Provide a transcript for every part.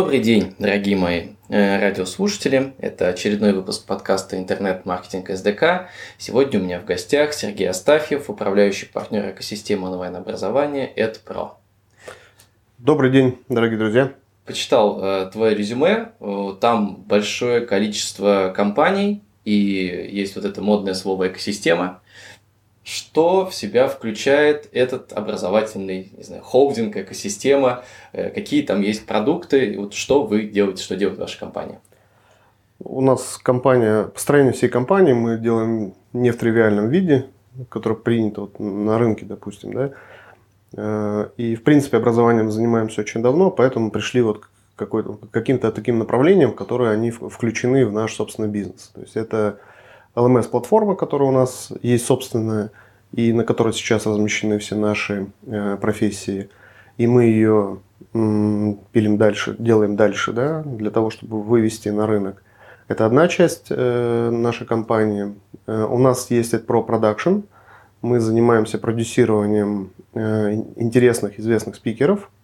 Добрый день, дорогие мои э, радиослушатели. Это очередной выпуск подкаста «Интернет-маркетинг СДК». Сегодня у меня в гостях Сергей Астафьев, управляющий партнер экосистемы онлайн-образования EdPro. Добрый день, дорогие друзья. Почитал э, твое резюме. Э, там большое количество компаний, и есть вот это модное слово «экосистема» что в себя включает этот образовательный, не знаю, холдинг, экосистема, э, какие там есть продукты, вот что вы делаете, что делает ваша компания? У нас компания, построение всей компании мы делаем не в тривиальном виде, который принято вот на рынке, допустим, да. Э, и, в принципе, образованием занимаемся очень давно, поэтому пришли вот к каким-то таким направлениям, которые они включены в наш собственный бизнес. То есть это LMS-платформа, которая у нас есть собственная, и на которой сейчас размещены все наши э, профессии. И мы ее м, пилим дальше, делаем дальше, да, для того, чтобы вывести на рынок. Это одна часть э, нашей компании. Э, у нас есть Pro Production. Мы занимаемся продюсированием э, интересных, известных спикеров –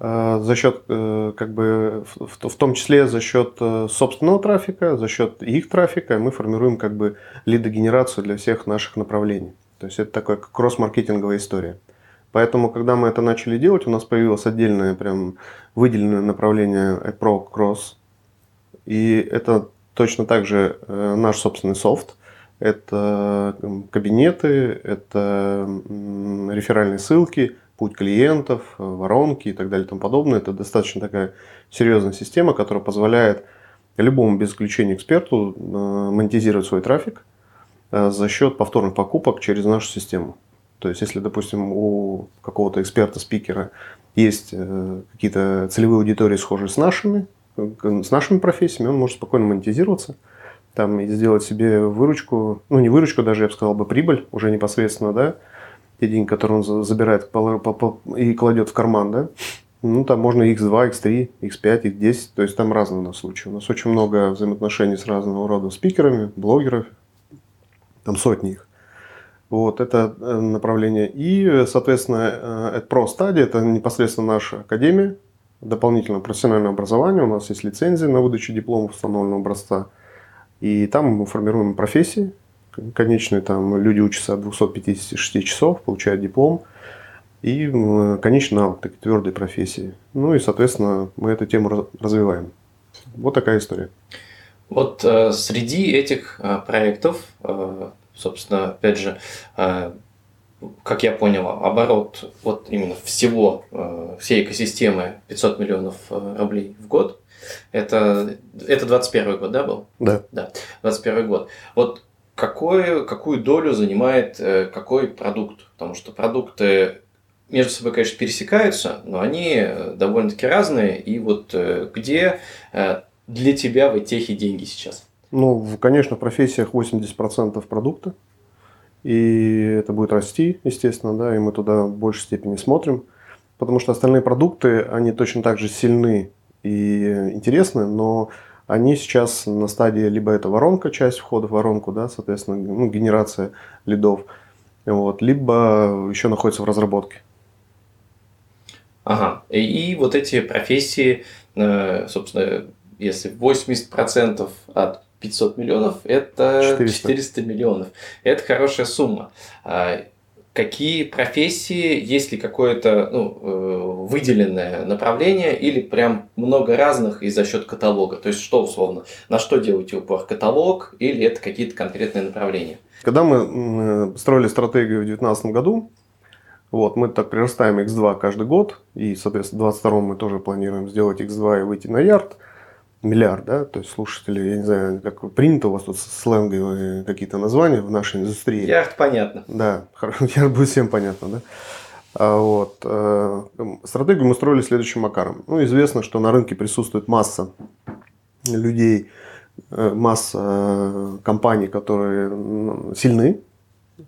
за счет, э, как бы, в, в том числе за счет э, собственного трафика, за счет их трафика, мы формируем как бы лидогенерацию для всех наших направлений. То есть это такая кросс-маркетинговая история. Поэтому, когда мы это начали делать, у нас появилось отдельное прям выделенное направление Pro Cross. И это точно так же наш собственный софт. Это кабинеты, это реферальные ссылки – путь клиентов, э, воронки и так далее и тому подобное. Это достаточно такая серьезная система, которая позволяет любому без исключения эксперту э, монетизировать свой трафик э, за счет повторных покупок через нашу систему. То есть, если, допустим, у какого-то эксперта-спикера есть какие-то целевые аудитории, схожие с нашими, с нашими профессиями, он может спокойно монетизироваться там, и сделать себе выручку, ну не выручку даже, я бы сказал бы, прибыль уже непосредственно, да, те деньги, которые он забирает и кладет в карман, да, ну, там можно X2, X3, X5, X10, то есть там разные у нас случаи. У нас очень много взаимоотношений с разного рода спикерами, блогеров, там сотни их. Вот, это э, направление. И, соответственно, это про стадия, это непосредственно наша академия, дополнительное профессиональное образование. У нас есть лицензия на выдачу дипломов установленного образца. И там мы формируем профессии, конечные там люди учатся от 256 часов, получают диплом. И конечно навык такой твердой профессии. Ну и, соответственно, мы эту тему развиваем. Вот такая история. Вот э, среди этих э, проектов, э, собственно, опять же, э, как я понял, оборот вот именно всего, э, всей экосистемы 500 миллионов э, рублей в год. Это, это 21 год, да, был? Да. Да, 21 год. Вот какое, какую долю занимает э, какой продукт. Потому что продукты между собой, конечно, пересекаются, но они э, довольно-таки разные. И вот э, где для тебя в техе деньги сейчас? Ну, конечно, в профессиях 80% продукта. И это будет расти, естественно, да, и мы туда в большей степени смотрим. Потому что остальные продукты, они точно так же сильны и интересны, но они сейчас на стадии либо это воронка, часть входа в воронку, да, соответственно, ну, генерация лидов, вот, либо еще находится в разработке. Ага, и, и вот эти профессии, э, собственно, если 80% от 500 миллионов, это 400. 400 миллионов. Это хорошая сумма. Какие профессии, есть ли какое-то ну, э, выделенное направление или прям много разных и за счет каталога? То есть что условно, на что делаете упор? Каталог или это какие-то конкретные направления? Когда мы строили стратегию в 2019 году, вот, мы так прирастаем X2 каждый год, и, соответственно, в 2022 мы тоже планируем сделать X2 и выйти на ярд – миллиард, да, то есть слушатели, я не знаю, как принято у вас тут сленговые какие-то названия в нашей индустрии. Яхт понятно. Да, яхт будет всем понятно, да. А вот. Э, стратегию мы строили следующим макаром. Ну, известно, что на рынке присутствует масса людей, э, масса э, компаний, которые сильны,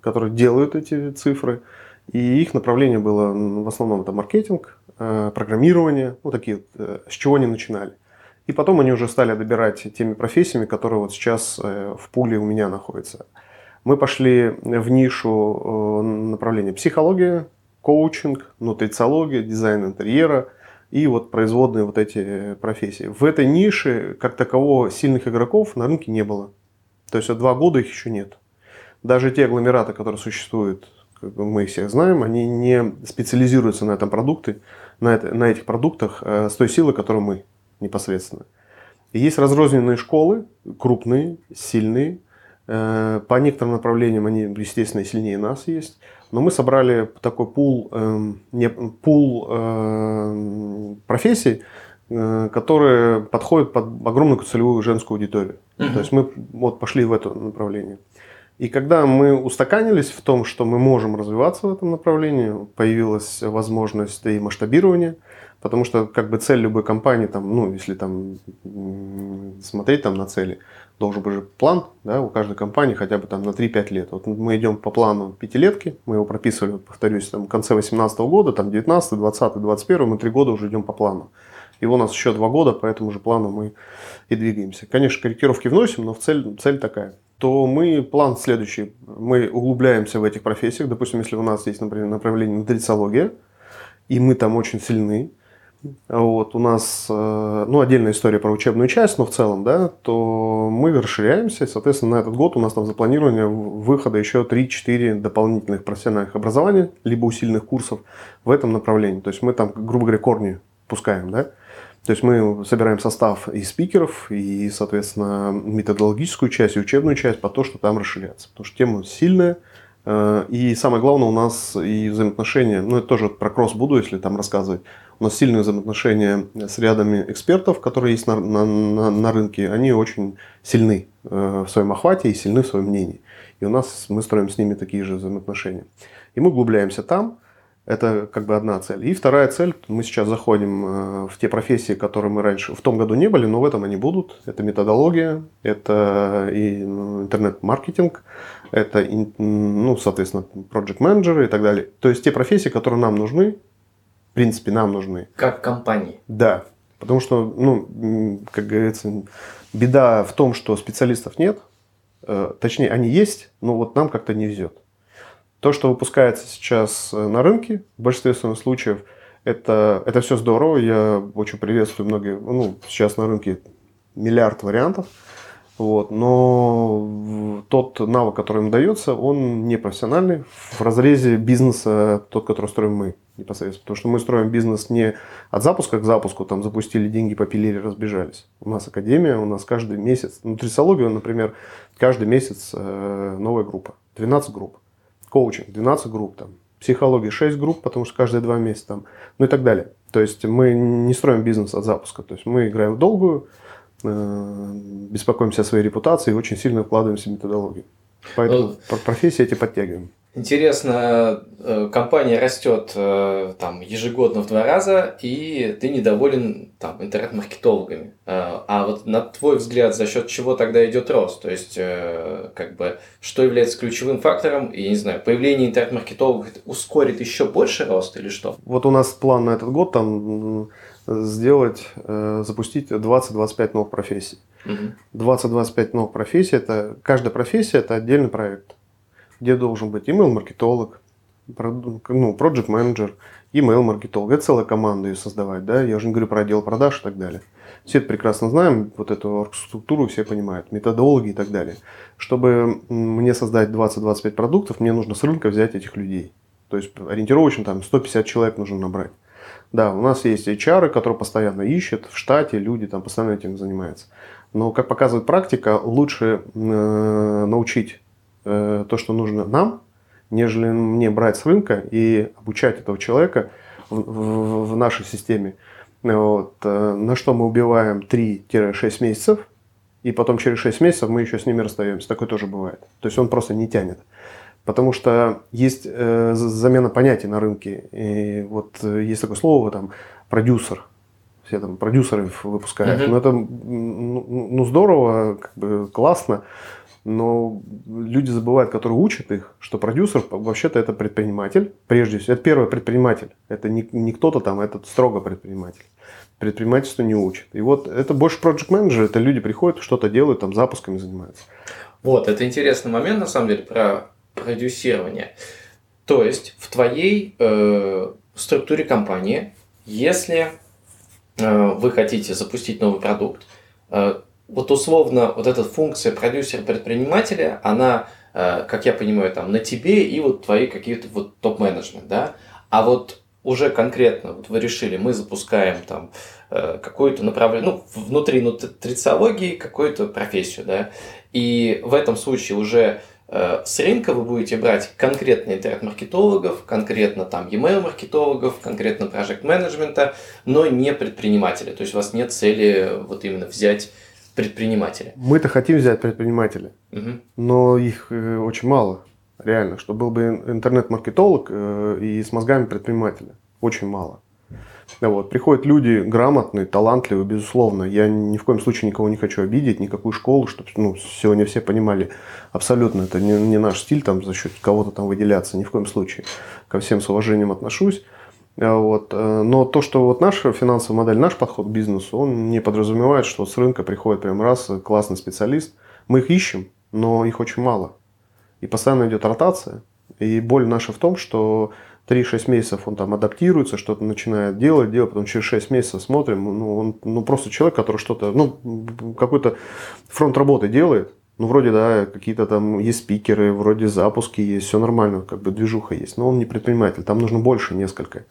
которые делают эти цифры. И их направление было в основном это маркетинг, программирование, ну такие, с чего они начинали. И потом они уже стали добирать теми профессиями, которые вот сейчас э, в пуле у меня находятся. Мы пошли в нишу э, направления психология, коучинг, нутрициология, дизайн интерьера, и вот производные вот эти профессии. В этой нише, как такового, сильных игроков на рынке не было. То есть, два года их еще нет. Даже те агломераты, которые существуют, как мы их всех знаем, они не специализируются на этом продукте, на, это, на этих продуктах э, с той силой, которую мы непосредственно. И есть разрозненные школы, крупные, сильные. Э, по некоторым направлениям они, естественно, сильнее нас есть. Но мы собрали такой пул, э, не, пул э, профессий, э, которые подходят под огромную целевую женскую аудиторию. Угу. То есть мы вот пошли в это направление. И когда мы устаканились в том, что мы можем развиваться в этом направлении, появилась возможность и масштабирования, потому что как бы цель любой компании, там, ну, если там смотреть там на цели, должен быть же план да, у каждой компании хотя бы там на 3-5 лет. Вот мы идем по плану пятилетки, мы его прописывали, повторюсь, там, в конце 2018 года, там 19, 20, 21, мы три года уже идем по плану. И у нас еще два года, по этому же плану мы и двигаемся. Конечно, корректировки вносим, но цель, цель такая то мы план следующий. Мы углубляемся в этих профессиях. Допустим, если у нас есть, например, направление нутрициология, и мы там очень сильны, вот, у нас, э, ну, отдельная история про учебную часть, но в целом, да, то мы расширяемся, и, соответственно, на этот год у нас там запланировано выхода еще 3-4 дополнительных профессиональных образований, либо усиленных курсов в этом направлении. То есть мы там, грубо говоря, корни пускаем, да. То есть мы собираем состав и спикеров, и, соответственно, методологическую часть, и учебную часть по то, что там расширяться. Потому что тема сильная. Э, и самое главное у нас и взаимоотношения, ну это тоже про кросс буду, если там рассказывать. У нас сильные взаимоотношения с рядами экспертов, которые есть на, на, на, на рынке. Они очень сильны э, в своем охвате и сильны в своем мнении. И у нас мы строим с ними такие же взаимоотношения. И мы углубляемся там. Это как бы одна цель. И вторая цель, мы сейчас заходим э, в те профессии, которые мы раньше в том году не были, но в этом они будут. Это методология, это и ну, интернет-маркетинг, это, ну, соответственно, проект менеджеры и так далее. То есть те профессии, которые нам нужны, в принципе, нам нужны. Как компании. Да. Потому что, ну, как говорится, беда в том, что специалистов нет. Э, точнее, они есть, но вот нам как-то не везет. То, что выпускается сейчас э, на рынке, в большинстве случаев, это, это все здорово. Я очень приветствую многие, ну, сейчас на рынке миллиард вариантов. Вот, но тот навык, который им дается, он не профессиональный в разрезе бизнеса, тот, который строим мы непосредственно. Потому что мы строим бизнес не от запуска к запуску, там запустили деньги, попилили, разбежались. У нас академия, у нас каждый месяц, нутрициология, например, каждый месяц э, новая группа, 12 групп коучинг 12 групп, там, психология 6 групп, потому что каждые два месяца, там, ну и так далее. То есть мы не строим бизнес от запуска, то есть мы играем в долгую, беспокоимся о своей репутации и очень сильно вкладываемся в методологию. Поэтому ну, профессии эти подтягиваем. Интересно, э, компания растет э, там ежегодно в два раза, и ты недоволен там интернет-маркетологами. Э, а вот на твой взгляд, за счет чего тогда идет рост? То есть, как бы, что является ключевым фактором? И, не знаю, появление интернет-маркетологов ускорит еще больше рост или что? Вот у нас план на этот год там сделать, запустить 20-25 новых профессий. Угу. 20-25 новых профессий, это каждая профессия это отдельный проект где должен быть email-маркетолог, ну, project менеджер email-маркетолог. Это целая команда ее создавать, да, я уже не говорю про отдел продаж и так далее. Все это прекрасно знаем, вот эту структуру все понимают, методологи и так далее. Чтобы мне создать 20-25 продуктов, мне нужно с рынка взять этих людей. То есть ориентировочно там 150 человек нужно набрать. Да, у нас есть HR, которые постоянно ищут в штате, люди там постоянно этим занимаются. Но, как показывает практика, лучше э, научить Э, то, что нужно нам, нежели мне брать с рынка и обучать этого человека в, в, в нашей системе. Вот. Э, на что мы убиваем 3-6 месяцев, и потом через 6 месяцев мы еще с ними расстаемся. Такое тоже бывает. То есть он просто не тянет. Потому что есть э, замена понятий на рынке. И вот э, есть такое слово там продюсер. Все там продюсеры выпускают. Mm-hmm. Но это ну, ну здорово, как бы классно но люди забывают, которые учат их, что продюсер вообще-то это предприниматель, прежде всего. Это первый предприниматель. Это не, не кто-то там, это строго предприниматель. Предпринимательство не учат. И вот это больше project менеджер это люди приходят, что-то делают, там запусками занимаются. Вот, это интересный момент, на самом деле, про продюсирование. То есть, в твоей э, структуре компании, если э, вы хотите запустить новый продукт, э, вот условно вот эта функция продюсера-предпринимателя, она, э, как я понимаю, там на тебе и вот твои какие-то вот топ-менеджмент, да? А вот уже конкретно вот вы решили, мы запускаем там какое-то направление, ну, внутри нутрициологии какую-то профессию, да, и в этом случае уже Э, с рынка вы будете брать конкретно интернет-маркетологов, конкретно там e-mail маркетологов, конкретно проект менеджмента, но не предпринимателя. То есть у вас нет цели вот именно взять предпринимателя. Мы-то хотим взять предпринимателя, угу. но их э, очень мало, реально, что был бы интернет-маркетолог э, и с мозгами предпринимателя. Очень мало. Вот. Приходят люди грамотные, талантливые, безусловно. Я ни в коем случае никого не хочу обидеть, никакую школу, чтобы ну, сегодня все понимали абсолютно, это не, не наш стиль там за счет кого-то там выделяться, ни в коем случае. Ко всем с уважением отношусь. Вот. Но то, что вот наша финансовая модель, наш подход к бизнесу, он не подразумевает, что с рынка приходит прям раз классный специалист. Мы их ищем, но их очень мало. И постоянно идет ротация. И боль наша в том, что 3-6 месяцев он там адаптируется, что-то начинает делать, делать, потом через 6 месяцев смотрим, ну, он ну, просто человек, который что-то, ну, какой-то фронт работы делает, ну, вроде, да, какие-то там есть спикеры, вроде запуски есть, все нормально, как бы движуха есть, но он не предприниматель, там нужно больше несколько.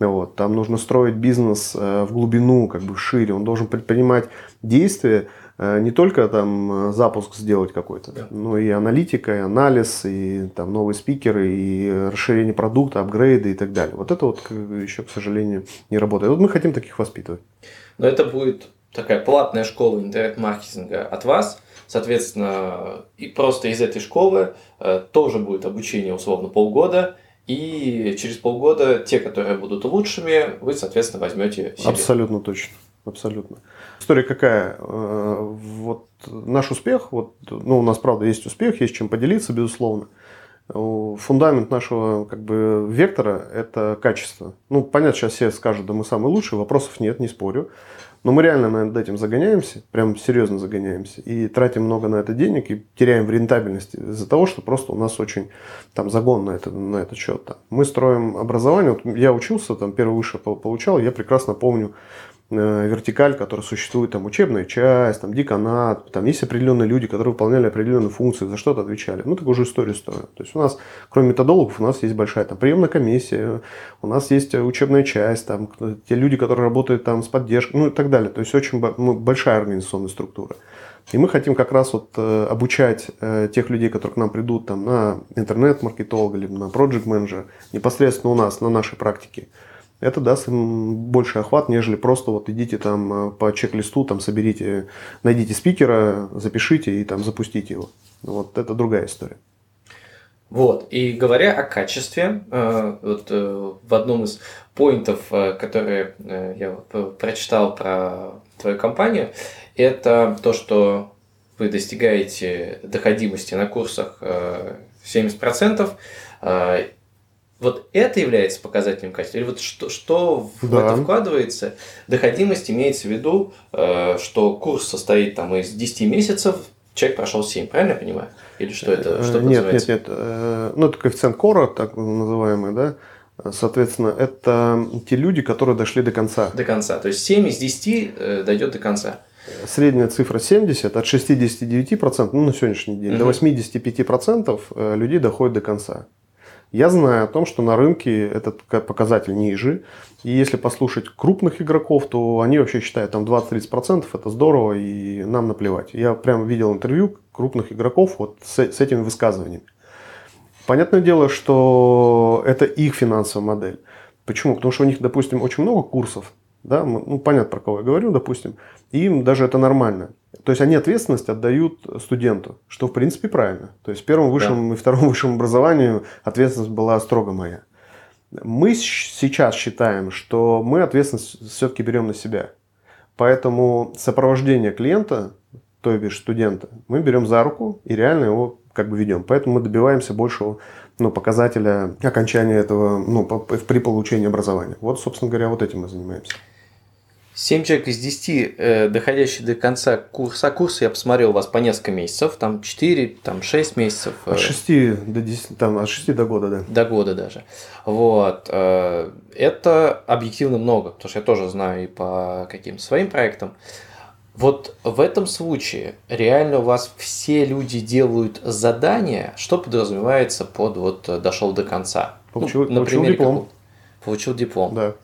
Вот, там нужно строить бизнес э, в глубину, как бы шире, он должен предпринимать действия, не только там э, запуск сделать какой-то, да. но и аналитика, и анализ, и там новые спикеры, и расширение продукта, апгрейды и так далее. Вот это вот еще, к сожалению, не работает. Вот мы хотим таких воспитывать. Но это будет такая платная школа интернет-маркетинга от вас. Соответственно, и просто из этой школы э, тоже будет обучение условно полгода. И через полгода те, которые будут лучшими, вы, соответственно, возьмете себе. Абсолютно точно. Абсолютно. История какая? Э, вот наш успех, вот, ну, у нас, правда, есть успех, есть чем поделиться, безусловно. Фундамент нашего как бы, вектора – это качество. Ну, понятно, сейчас все скажут, да мы самые лучшие, вопросов нет, не спорю. Но мы реально над этим загоняемся, прям серьезно загоняемся, и тратим много на это денег, и теряем в рентабельности из-за того, что просто у нас очень там загон на, это, на этот счет. Мы строим образование, вот я учился, там первый выше получал, я прекрасно помню Э, вертикаль, которая существует, там учебная часть, там деканат, там есть определенные люди, которые выполняли определенные функции, за что-то отвечали. Ну, такую же историю строят. То есть у нас, кроме методологов, у нас есть большая там приемная комиссия, у нас есть учебная часть, там те люди, которые работают там с поддержкой, ну и так далее. То есть очень ну, большая организационная структура. И мы хотим как раз вот э, обучать э, тех людей, которые к нам придут там, на интернет-маркетолога, либо на проект менеджера непосредственно у нас, на нашей практике это даст им больше охват, нежели просто вот идите там э, по чек-листу, там соберите, найдите спикера, запишите и там запустите его. Вот это другая история. Вот, и говоря о качестве, э, вот э, в одном из поинтов, которые я прочитал про твою компанию, это то, что вы достигаете доходимости на курсах 70%, вот это является показателем качества? Или вот что, что в да. это вкладывается? Доходимость имеется в виду, э, что курс состоит там из 10 месяцев, человек прошел 7, правильно я понимаю? Или что это? Что нет, нет, нет. Э, ну, это коэффициент кора, так называемый, да? Соответственно, это те люди, которые дошли до конца. До конца. То есть 7 из 10 э, дойдет до конца. Средняя цифра 70, от 69%, ну, на сегодняшний день, угу. до 85% людей доходят до конца. Я знаю о том, что на рынке этот показатель ниже. И если послушать крупных игроков, то они вообще считают там 20-30% это здорово и нам наплевать. Я прям видел интервью крупных игроков вот с, с этими высказываниями. Понятное дело, что это их финансовая модель. Почему? Потому что у них, допустим, очень много курсов. Да? Ну, понятно, про кого я говорю, допустим. И им даже это нормально. То есть они ответственность отдают студенту, что в принципе правильно. То есть в первом высшем да. и втором высшем образовании ответственность была строго моя. Мы сейчас считаем, что мы ответственность все-таки берем на себя. Поэтому сопровождение клиента, то бишь студента, мы берем за руку и реально его как бы ведем. Поэтому мы добиваемся большего ну, показателя окончания этого ну, при получении образования. Вот, собственно говоря, вот этим мы занимаемся. 7 человек из 10, э, доходящие до конца курса. Курс я посмотрел у вас по несколько месяцев, там 4, там 6 месяцев. От 6 до 10, там от 6 до года, да. До года даже. Вот. Э, это объективно много, потому что я тоже знаю и по каким-то своим проектам. Вот в этом случае реально у вас все люди делают задания, что подразумевается под вот э, дошел до конца. Получил, ну, например, получил диплом. Получил диплом. Да.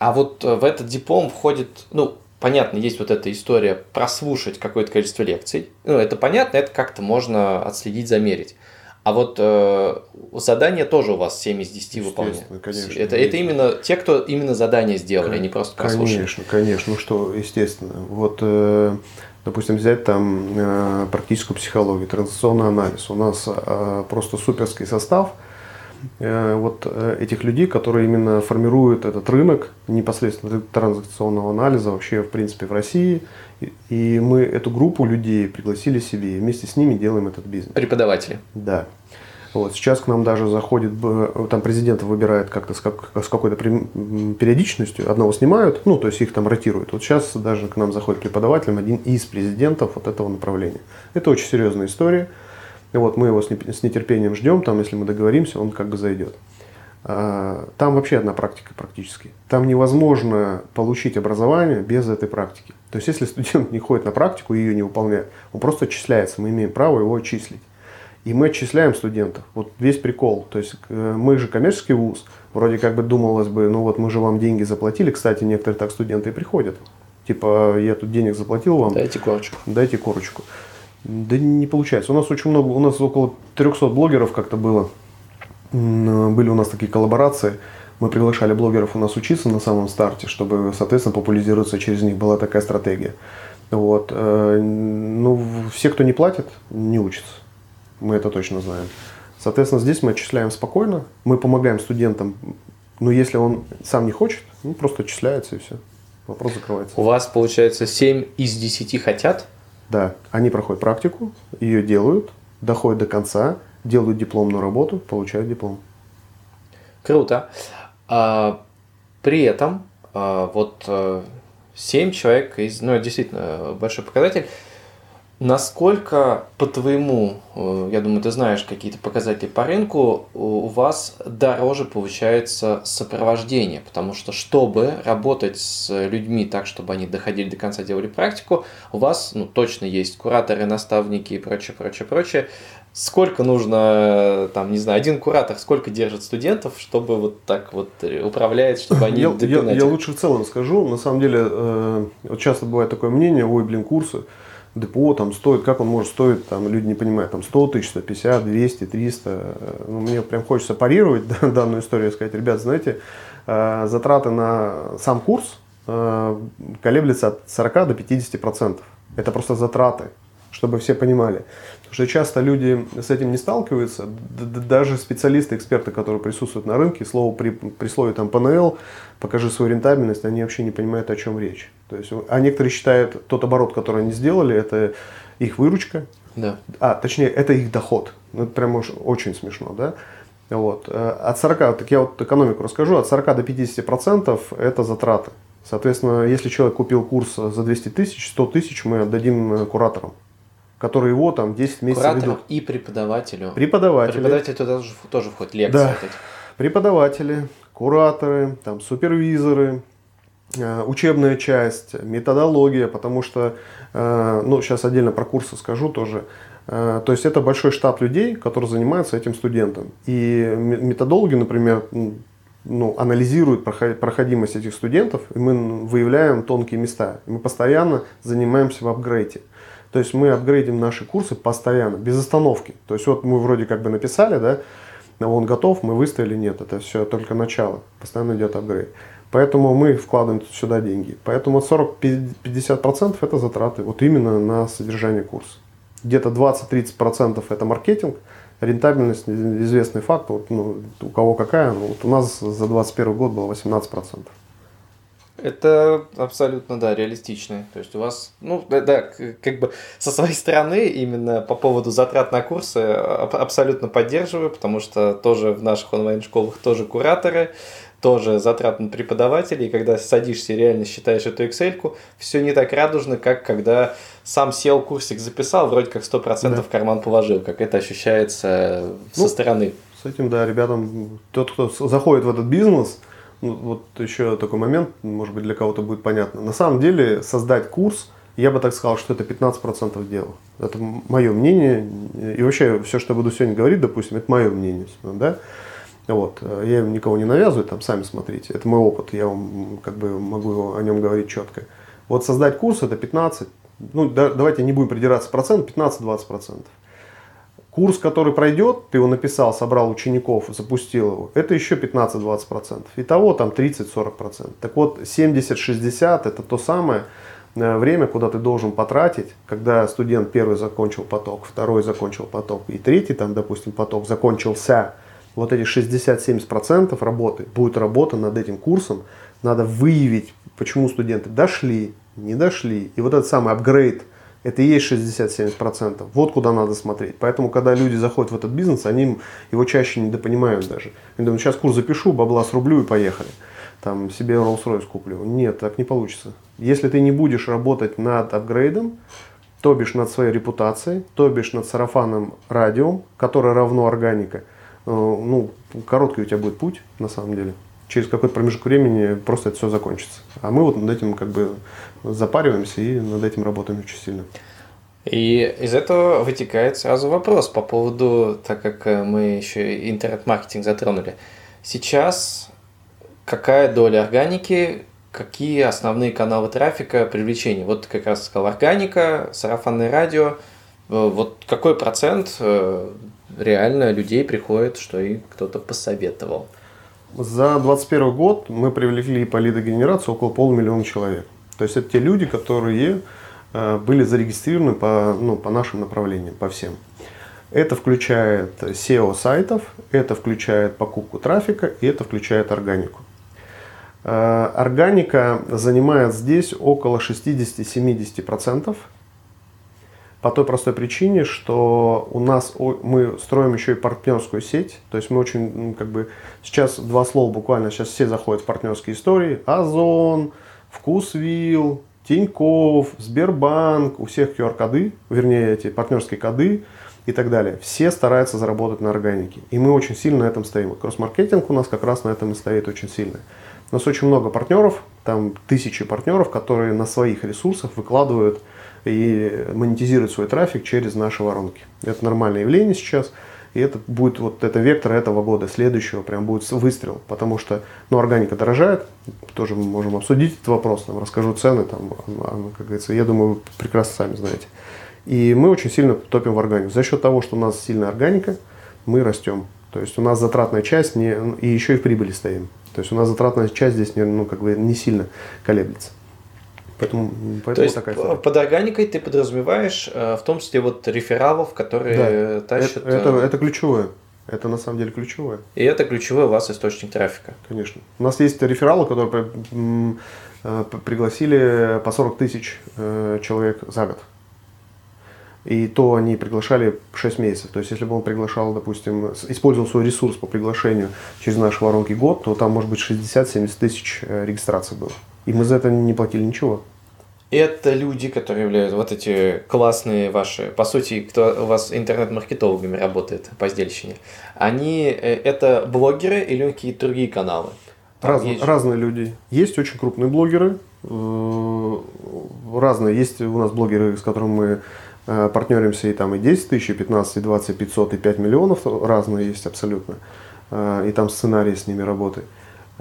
А вот э, в этот диплом входит, ну, понятно, есть вот эта история прослушать какое-то количество лекций. Ну, это понятно, это как-то можно отследить, замерить. А вот э, задания тоже у вас 7 из 10 выполняют. конечно. Это, это именно те, кто именно задание сделали, а не просто прослушали. Конечно, конечно. Ну что, естественно. Вот, э, допустим, взять там э, практическую психологию, транзакционный анализ. У нас э, просто суперский состав вот э, этих людей, которые именно формируют этот рынок непосредственно транзакционного анализа вообще, в принципе, в России – и мы эту группу людей пригласили себе, и вместе с ними делаем этот бизнес. Преподаватели. Да. Вот сейчас к нам даже заходит, там президент выбирает как-то с, как, с какой-то периодичностью, одного снимают, ну, то есть их там ротируют. Вот сейчас даже к нам заходит преподавателем один из президентов вот этого направления. Это очень серьезная история. Вот мы его с нетерпением ждем, там, если мы договоримся, он как бы зайдет. А, там вообще одна практика практически. Там невозможно получить образование без этой практики. То есть, если студент не ходит на практику и ее не выполняет, он просто отчисляется, мы имеем право его отчислить. И мы отчисляем студентов. Вот весь прикол. То есть э, мы же коммерческий вуз. Вроде как бы думалось бы, ну вот мы же вам деньги заплатили. Кстати, некоторые так студенты и приходят. Типа, я тут денег заплатил вам. Дайте корочку. Дайте корочку. Да не получается. У нас очень много, у нас около 300 блогеров как-то было были у нас такие коллаборации. Мы приглашали блогеров у нас учиться на самом старте, чтобы, соответственно, популяризироваться через них. Была такая стратегия. Вот. Э, ну, все, кто не платит, не учатся. Мы это точно знаем. Соответственно, здесь мы отчисляем спокойно. Мы помогаем студентам. Но если он сам не хочет, ну, просто отчисляется и все. Вопрос закрывается. У вас, получается, 7 из 10 хотят? Да. Они проходят практику, ее делают, доходят до конца – делают дипломную работу, получают диплом. Круто. А, при этом а, вот 7 э, человек из, ну, действительно большой показатель. Насколько, по твоему, э, я думаю, ты знаешь какие-то показатели по рынку, у вас дороже получается сопровождение, потому что чтобы работать с людьми так, чтобы они доходили до конца, делали практику, у вас ну, точно есть кураторы, наставники и прочее, прочее, прочее. Сколько нужно, там, не знаю, один куратор, сколько держит студентов, чтобы вот так вот управляет, чтобы они я, я, я лучше в целом скажу. На самом деле, э, вот часто бывает такое мнение, ой, блин, курсы, ДПО там стоит, как он может стоить, там люди не понимают, там 100 тысяч, 150, 200, 300. Ну, мне прям хочется парировать данную историю и сказать, ребят, знаете, э, затраты на сам курс э, колеблется от 40 до 50 процентов. Это просто затраты чтобы все понимали. Потому что часто люди с этим не сталкиваются, даже специалисты, эксперты, которые присутствуют на рынке, слово при, при слове там ПНЛ, покажи свою рентабельность, они вообще не понимают, о чем речь. То есть, а некоторые считают, тот оборот, который они сделали, это их выручка, да. а точнее, это их доход. Ну, это прям очень смешно, да. Вот. Э, от 40, так я вот экономику расскажу, от 40 до 50 процентов это затраты. Соответственно, если человек купил курс за 200 тысяч, 100 тысяч мы отдадим кураторам которые его там 10 месяцев Куратору ведут. и преподавателю. Преподаватели. Преподаватели туда тоже, тоже входят, лекции. Да. Вот Преподаватели, кураторы, там, супервизоры, э, учебная часть, методология, потому что, э, ну, сейчас отдельно про курсы скажу тоже. Э, то есть это большой штат людей, которые занимаются этим студентом. И методологи, например, ну, анализируют проходимость этих студентов, и мы выявляем тонкие места. Мы постоянно занимаемся в апгрейде. То есть мы апгрейдим наши курсы постоянно, без остановки. То есть вот мы вроде как бы написали, да, он готов, мы выставили, нет, это все только начало, постоянно идет апгрейд. Поэтому мы вкладываем сюда деньги. Поэтому 40-50% это затраты вот именно на содержание курса. Где-то 20-30% это маркетинг, рентабельность, известный факт, вот, ну, у кого какая, вот у нас за 2021 год было 18%. Это абсолютно, да, реалистично. То есть у вас, ну, да, да, как бы со своей стороны именно по поводу затрат на курсы абсолютно поддерживаю, потому что тоже в наших онлайн-школах тоже кураторы, тоже затрат на преподавателей, и когда садишься и реально считаешь эту Excel, все не так радужно, как когда сам сел, курсик записал, вроде как 100% да. в карман положил, как это ощущается ну, со стороны. С этим, да, ребятам, тот, кто заходит в этот бизнес, ну, вот еще такой момент, может быть, для кого-то будет понятно. На самом деле, создать курс, я бы так сказал, что это 15% дела. Это мое мнение. И вообще, все, что я буду сегодня говорить, допустим, это мое мнение. Да? Вот. Я никого не навязываю, там сами смотрите. Это мой опыт, я вам как бы могу о нем говорить четко. Вот создать курс это 15, ну да, давайте не будем придираться процент, 15-20 процентов. Курс, который пройдет, ты его написал, собрал учеников, запустил его, это еще 15-20%. процентов. Итого там 30-40%. процентов. Так вот, 70-60 это то самое э, время, куда ты должен потратить, когда студент первый закончил поток, второй закончил поток и третий там, допустим, поток закончился – вот эти 60-70% работы будет работа над этим курсом. Надо выявить, почему студенты дошли, не дошли. И вот этот самый апгрейд, это и есть 60-70%. Вот куда надо смотреть. Поэтому, когда люди заходят в этот бизнес, они его чаще недопонимают даже. Они думают, сейчас курс запишу, бабла срублю и поехали. Там себе Rolls-Royce куплю. Нет, так не получится. Если ты не будешь работать над апгрейдом, то бишь над своей репутацией, то бишь над сарафаном радио, которое равно органика – Э, ну, короткий у тебя будет путь, на самом деле. Через какой-то промежуток времени просто это все закончится. А мы вот над этим как бы запариваемся и над этим работаем очень сильно. И из этого вытекает сразу вопрос по поводу, так как э, мы еще интернет-маркетинг затронули. Сейчас какая доля органики, какие основные каналы трафика, привлечения? Вот как раз сказал органика, сарафанное радио. Э, вот какой процент реально людей приходит, что и кто-то посоветовал. За 2021 год мы привлекли по лидогенерации около полумиллиона человек. То есть это те люди, которые э, были зарегистрированы по, ну, по нашим направлениям, по всем. Это включает SEO сайтов, это включает покупку трафика и это включает органику. Э, органика занимает здесь около 60-70%. По той простой причине, что у нас мы строим еще и партнерскую сеть. То есть мы очень, как бы, сейчас два слова буквально, сейчас все заходят в партнерские истории. Озон, Вкусвилл, Тиньков, Сбербанк, у всех QR-коды, вернее эти партнерские коды и так далее. Все стараются заработать на органике. И мы очень сильно на этом стоим. Кросс-маркетинг у нас как раз на этом и стоит очень сильно. У нас очень много партнеров, там тысячи партнеров, которые на своих ресурсах выкладывают и монетизирует свой трафик через наши воронки. Это нормальное явление сейчас. И это будет вот это вектор этого года, следующего прям будет выстрел, потому что ну, органика дорожает, тоже мы можем обсудить этот вопрос, там, расскажу цены, там, а, а, как говорится, я думаю, вы прекрасно сами знаете. И мы очень сильно топим в органику. За счет того, что у нас сильная органика, мы растем. То есть у нас затратная часть не, и еще и в прибыли стоим. То есть у нас затратная часть здесь не, ну, как бы не сильно колеблется. Поэтому, поэтому То есть такая история. под органикой ты подразумеваешь э, в том числе вот рефералов, которые да. тащат... Это, это, это ключевое. Это на самом деле ключевое. И это ключевой у вас источник трафика. Конечно. У нас есть рефералы, которые э, пригласили по 40 тысяч э, человек за год. И то они приглашали 6 месяцев. То есть, если бы он приглашал, допустим, использовал свой ресурс по приглашению через наши воронки год, то там может быть 60-70 тысяч регистраций было. И мы за это не платили ничего. Это люди, которые являются вот эти классные ваши, по сути, кто у вас интернет-маркетологами работает по сдельщине. Они, э, это блогеры или какие-то другие каналы? Раз, есть... Разные люди. Есть очень крупные блогеры, э, разные. Есть у нас блогеры, с которыми мы э, партнеримся, и там и 10 тысяч, и 15, и 20, и 500, и 5 миллионов. Разные есть абсолютно. И там сценарий с ними работы.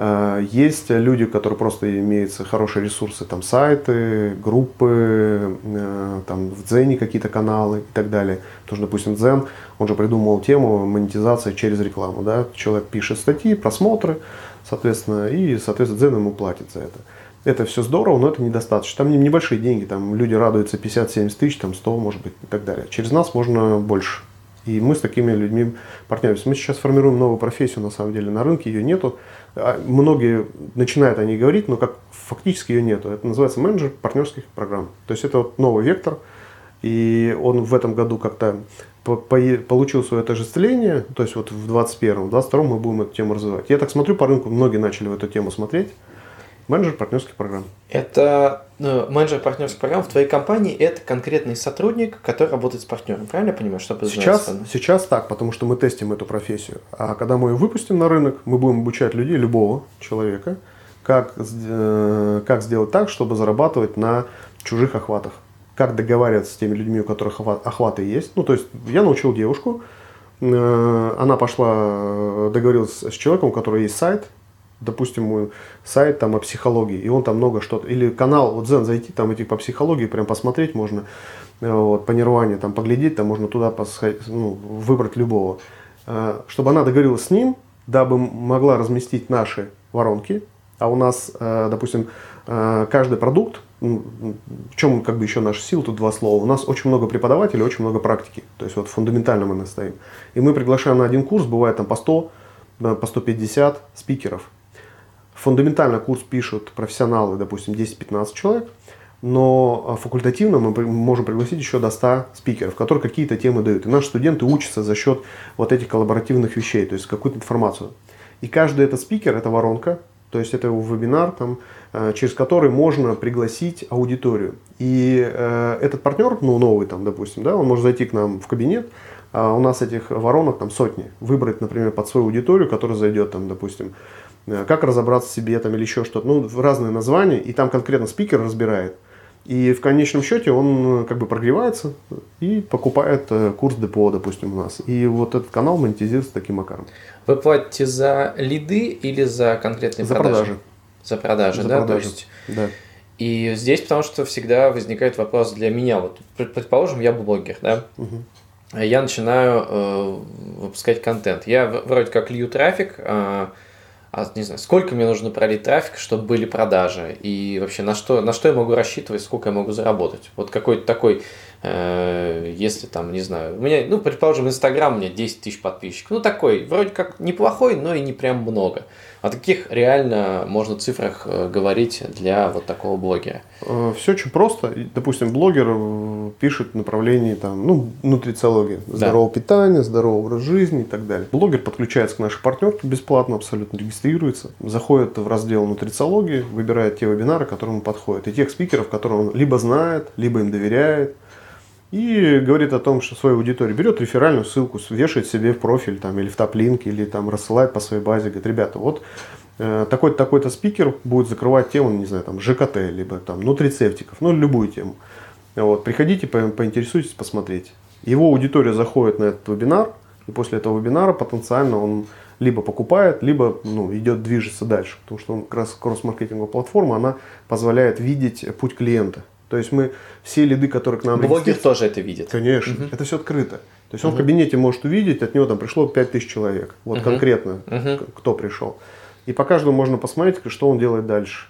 Э, есть люди, которые просто имеются хорошие ресурсы, там сайты, группы, э, там в Дзене какие-то каналы и так далее. Потому что, допустим, Дзен, он же придумал тему монетизации через рекламу. Да? Человек пишет статьи, просмотры, соответственно, и, соответственно, Дзен ему платит за это. Это все здорово, но это недостаточно. Там небольшие деньги, там люди радуются 50-70 тысяч, там 100, может быть, и так далее. Через нас можно больше. И мы с такими людьми партнеримся. Мы сейчас формируем новую профессию, на самом деле, на рынке ее нету. А многие начинают о ней говорить, но как фактически ее нету. Это называется менеджер партнерских программ. То есть это вот новый вектор. И он в этом году как-то получил свое отождествление, то есть вот в 21-м, в 22-м мы будем эту тему развивать. Я так смотрю по рынку, многие начали в эту тему смотреть. Менеджер партнерских программ. Это ну, менеджер партнерских программ в твоей компании это конкретный сотрудник, который работает с партнером. Правильно я понимаю, что сейчас, сейчас так, потому что мы тестим эту профессию. А когда мы ее выпустим на рынок, мы будем обучать людей, любого человека, как, э, как сделать так, чтобы зарабатывать на чужих охватах. Как договариваться с теми людьми, у которых охваты есть. Ну, то есть я научил девушку, э, она пошла, э, договорилась с человеком, у которого есть сайт, допустим, сайт там о психологии, и он там много что-то, или канал, вот Zen зайти, там этих по психологии прям посмотреть можно, э, вот, по нирване там поглядеть, там можно туда посходить, ну, выбрать любого. Э, чтобы она договорилась с ним, дабы могла разместить наши воронки, а у нас, э, допустим, каждый продукт, в чем как бы еще наша сила, тут два слова, у нас очень много преподавателей, очень много практики, то есть вот фундаментально мы настоим. И мы приглашаем на один курс, бывает там по 100, по 150 спикеров, Фундаментально курс пишут профессионалы, допустим, 10-15 человек, но а, факультативно мы можем пригласить еще до 100 спикеров, которые какие-то темы дают. И наши студенты учатся за счет вот этих коллаборативных вещей, то есть какую-то информацию. И каждый этот спикер – это воронка, то есть это вебинар, там, а, через который можно пригласить аудиторию. И э, этот партнер, ну новый там, допустим, да, он может зайти к нам в кабинет, а у нас этих воронок там сотни. Выбрать, например, под свою аудиторию, которая зайдет там, допустим, как разобраться в себе там или еще что-то. Ну, разные названия, и там конкретно спикер разбирает. И в конечном счете он э, как бы прогревается и покупает э, курс депо, допустим, у нас. И вот этот канал монетизируется таким макаром. Вы платите за лиды или за конкретные за продажи? продажи. За продажи, за да? Продажи. То есть... Да. И здесь, потому что всегда возникает вопрос для меня. Вот, предположим, я блогер, да? Угу. Я начинаю э, выпускать контент. Я вроде как лью трафик, э, а, не знаю, сколько мне нужно пролить трафик, чтобы были продажи, и вообще на что, на что я могу рассчитывать, сколько я могу заработать. Вот какой-то такой, если там, не знаю, у меня, ну, предположим, Инстаграм у меня 10 тысяч подписчиков, ну, такой, вроде как неплохой, но и не прям много. О каких реально можно цифрах э, говорить для вот такого блогера? Э, Все очень просто. Допустим, блогер э, пишет в направлении там, ну, нутрициологии, здорового да. питания, здорового образ жизни и так далее. Блогер подключается к нашей партнерке бесплатно, абсолютно регистрируется, заходит в раздел нутрициологии, выбирает те вебинары, которые ему подходят, и тех спикеров, которые он либо знает, либо им доверяет, и говорит о том, что свою аудиторию берет реферальную ссылку, вешает себе в профиль там, или в топ-линк, или там рассылает по своей базе, говорит, ребята, вот э, такой-то такой-то спикер будет закрывать тему, не знаю, там, ЖКТ, либо там нутрицептиков, ну, любую тему. Вот, приходите, по, поинтересуйтесь, посмотрите. Его аудитория заходит на этот вебинар, и после этого вебинара потенциально он либо покупает, либо ну, идет, движется дальше. Потому что он как раз кросс-маркетинговая платформа, она позволяет видеть путь клиента. То есть мы все лиды, которые к нам... Блогер тоже это видит. Конечно, угу. это все открыто. То есть он угу. в кабинете может увидеть, от него там пришло 5000 человек. Вот угу. конкретно, угу. кто пришел. И по каждому можно посмотреть, что он делает дальше.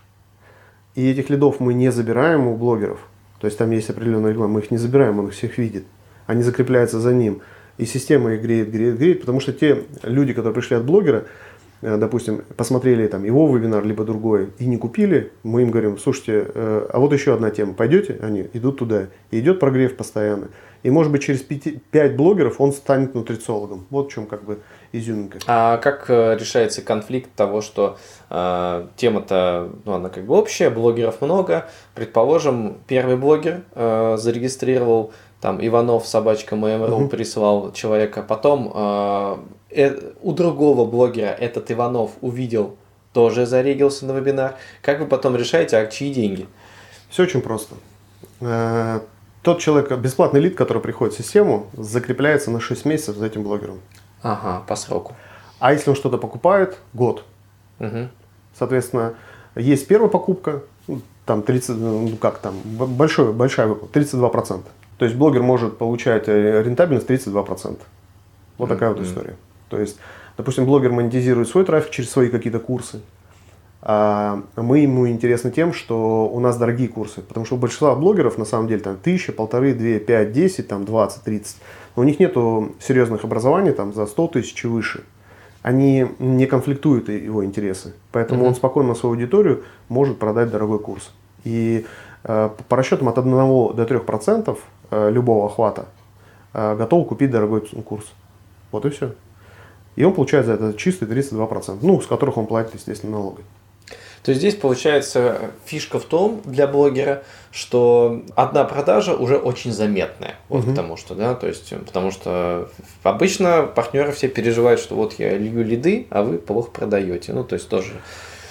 И этих лидов мы не забираем у блогеров. То есть там есть определенная реклама, мы их не забираем, он их всех видит. Они закрепляются за ним. И система их греет, греет, греет, потому что те люди, которые пришли от блогера, допустим, посмотрели там его вебинар, либо другой, и не купили, мы им говорим, слушайте, э, а вот еще одна тема, пойдете? Они идут туда. И идет прогрев постоянно. И может быть через 5 блогеров он станет нутрициологом. Вот в чем как бы изюминка. А как э, решается конфликт того, что э, тема-то, ну, она как бы общая, блогеров много. Предположим, первый блогер э, зарегистрировал там Иванов собачка Mail.ru угу. прислал человека, потом э, э, у другого блогера этот Иванов увидел, тоже зарегился на вебинар. Как вы потом решаете, а чьи деньги? Все очень просто. Э, тот человек, бесплатный лид, который приходит в систему, закрепляется на 6 месяцев за этим блогером. Ага, по сроку. А если он что-то покупает, год. Угу. Соответственно, есть первая покупка, ну, там 30, ну как там, большой, большая выплата, 32%. То есть блогер может получать э, рентабельность 32%. Вот такая mm-hmm. вот история. То есть, допустим, блогер монетизирует свой трафик через свои какие-то курсы. А мы ему интересны тем, что у нас дорогие курсы. Потому что у большинства блогеров на самом деле там тысяча, полторы, две, пять, десять, там двадцать, тридцать. Но у них нет серьезных образований там за сто тысяч и выше. Они не конфликтуют его интересы. Поэтому mm-hmm. он спокойно свою аудиторию может продать дорогой курс. И э, по расчетам от 1 до 3% э, любого охвата э, готовы купить дорогой курс. Вот и все. И он получает за это чистый 32%, ну, с которых он платит, естественно, налоги. То есть здесь получается фишка в том для блогера, что одна продажа уже очень заметная. Вот угу. потому что, да, то есть, потому что обычно партнеры все переживают, что вот я лью лиды, а вы плохо продаете. Ну, то есть тоже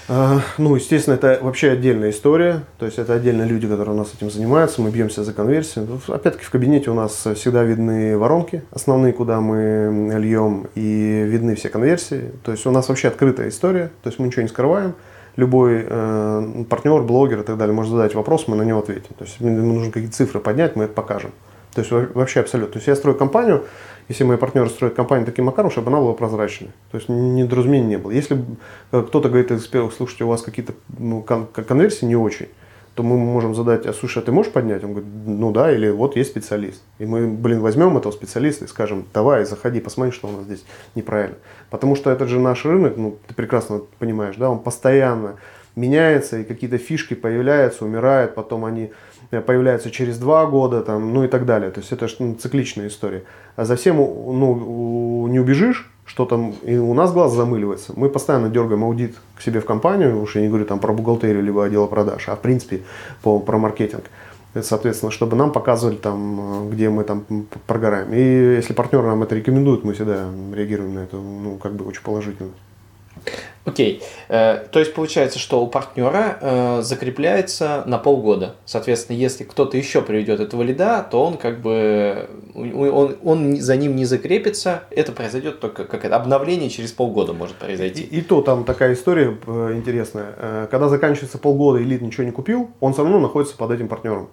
ну, естественно, это вообще отдельная история. То есть это отдельные люди, которые у нас этим занимаются. Мы бьемся за конверсию. Ну, опять-таки в кабинете у нас всегда видны воронки основные, куда мы льем, и видны все конверсии. То есть у нас вообще открытая история. То есть мы ничего не скрываем. Любой э, партнер, блогер и так далее может задать вопрос, мы на него ответим. То есть ему нужно какие-то цифры поднять, мы это покажем. То есть вообще абсолютно. То есть я строю компанию, если мои партнеры строят компанию таким макаром, чтобы она была прозрачной. То есть недоразумений не было. Если э, кто-то говорит из первых, слушайте, у вас какие-то ну, кон- конверсии не очень, то мы можем задать, а слушай, а ты можешь поднять? Он говорит, ну да, или вот есть специалист. И мы, блин, возьмем этого специалиста и скажем, давай, заходи, посмотри, что у нас здесь неправильно. Потому что это же наш рынок, ну, ты прекрасно понимаешь, да, он постоянно меняется, и какие-то фишки появляются, умирают, потом они Э, появляются через два года, там, ну и так далее. То есть это ну, цикличная история. А за всем ну, не убежишь, что там и у нас глаз замыливается. Мы постоянно дергаем аудит к себе в компанию, уж я не говорю там про бухгалтерию либо отдел продаж, а в принципе по, про маркетинг. Соответственно, чтобы нам показывали там, где мы там прогораем. И если партнер нам это рекомендует, мы всегда реагируем на это, ну, как бы очень положительно. Окей. Э, то есть получается, что у партнера э, закрепляется на полгода. Соответственно, если кто-то еще приведет этого лида, то он как бы он, он за ним не закрепится. Это произойдет только как это, обновление через полгода может произойти. И, и то там такая история э, интересная. Когда заканчивается полгода и лид ничего не купил, он все равно находится под этим партнером.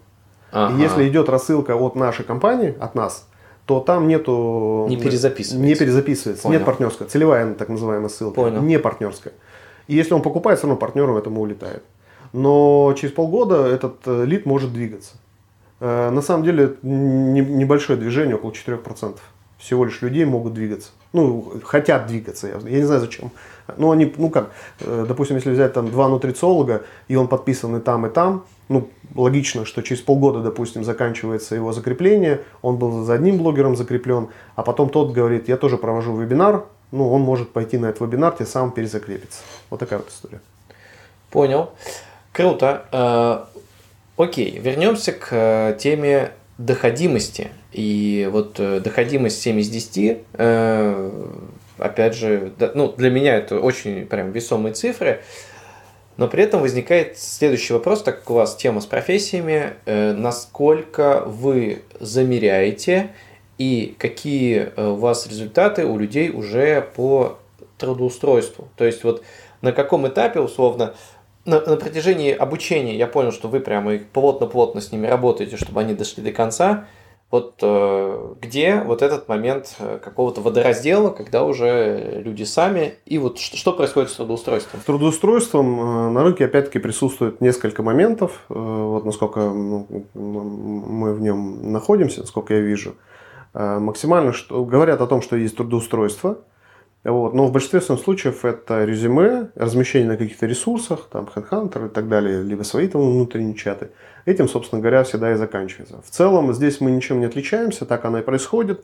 Ага. И если идет рассылка от нашей компании, от нас, то там нету... Не перезаписывается. Не перезаписывается. Понял. Нет партнерской. Целевая так называемая ссылка. Понял. Не партнерская. И если он покупает, все равно партнером этому улетает. Но через полгода этот э, лид может двигаться. Э, на самом деле небольшое движение, около 4%. Всего лишь людей могут двигаться. Ну, хотят двигаться. Я, я не знаю зачем. Ну, они, ну как, э, допустим, если взять там два нутрициолога, и он подписан и там, и там, ну, логично, что через полгода, допустим, заканчивается его закрепление, он был за одним блогером закреплен, а потом тот говорит, я тоже провожу вебинар, ну, он может пойти на этот вебинар, тем самым перезакрепиться. Вот такая вот история. Понял. Круто. Э, окей, вернемся к э, теме доходимости. И вот э, доходимость 7 из 10, опять же, ну, для меня это очень прям весомые цифры. Но при этом возникает следующий вопрос, так как у вас тема с профессиями, э, насколько вы замеряете и какие э, у вас результаты у людей уже по трудоустройству. То есть вот на каком этапе условно на, на протяжении обучения я понял, что вы прямо плотно-плотно с ними работаете, чтобы они дошли до конца вот э, где вот этот момент э, какого-то водораздела, когда уже люди сами, и вот что, происходит с трудоустройством? С трудоустройством э, на рынке опять-таки присутствует несколько моментов, вот насколько ну, мы в нем находимся, насколько я вижу. Максимально что, говорят о том, что есть трудоустройство, вот, но в большинстве случаев это резюме, размещение на каких-то ресурсах, там HeadHunter и так далее, либо свои там внутренние чаты – Этим, собственно говоря, всегда и заканчивается. В целом здесь мы ничем не отличаемся, так оно и происходит.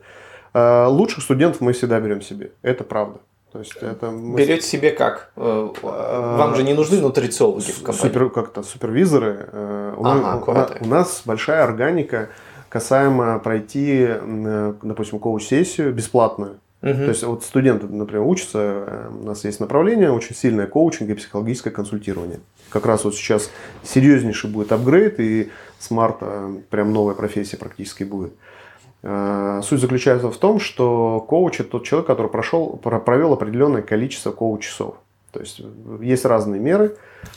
Э, лучших студентов мы всегда берем себе, это правда. То есть это мы... Берете себе как? Э, вам же не нужны нутрициологи в компании. Супер, как-то супервизоры. Э, у, ага, нас, у нас большая органика касаемо пройти, допустим, коуч-сессию бесплатную. Угу. То есть вот студенты, например, учатся, у нас есть направление, очень сильное коучинг и психологическое консультирование. Как раз вот сейчас серьезнейший будет апгрейд, и с марта прям новая профессия практически будет. Э, суть заключается в том, что коуч это тот человек, который прошел, провел определенное количество коуч-часов. То есть есть разные меры,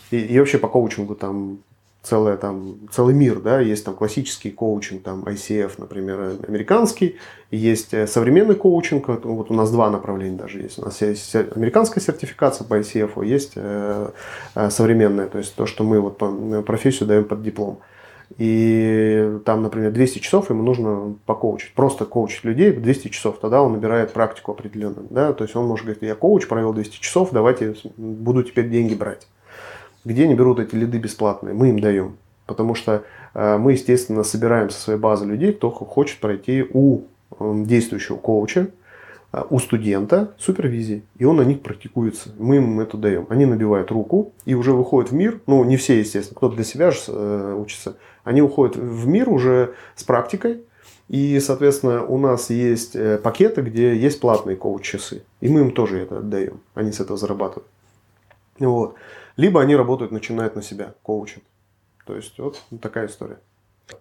и, и вообще по коучингу там целое, там, целый мир, да, есть там классический коучинг, там ICF, например, американский, есть э, современный коучинг, вот у нас два направления даже есть, у нас есть американская сертификация по ICF, есть э, э, современная, то есть то, что мы вот по, профессию даем под диплом. И там, например, 200 часов ему нужно покоучить. Просто коучить людей 200 часов. Тогда он набирает практику определенную. Да? То есть он может говорить, я коуч, провел 200 часов, давайте буду теперь деньги брать. Где они берут эти лиды бесплатные? Мы им даем. Потому что э, мы, естественно, собираем со своей базы людей, кто хочет пройти у действующего коуча, у студента супервизии, и он на них практикуется. Мы им это даем. Они набивают руку и уже выходят в мир. Ну, не все, естественно, кто-то для себя же учится. Они уходят в мир уже с практикой, и, соответственно, у нас есть э, пакеты, где есть платные коуч-часы. И мы им тоже это отдаем. Они с этого зарабатывают. Вот. Либо они работают, начинают на себя, коучат. То есть, вот такая история.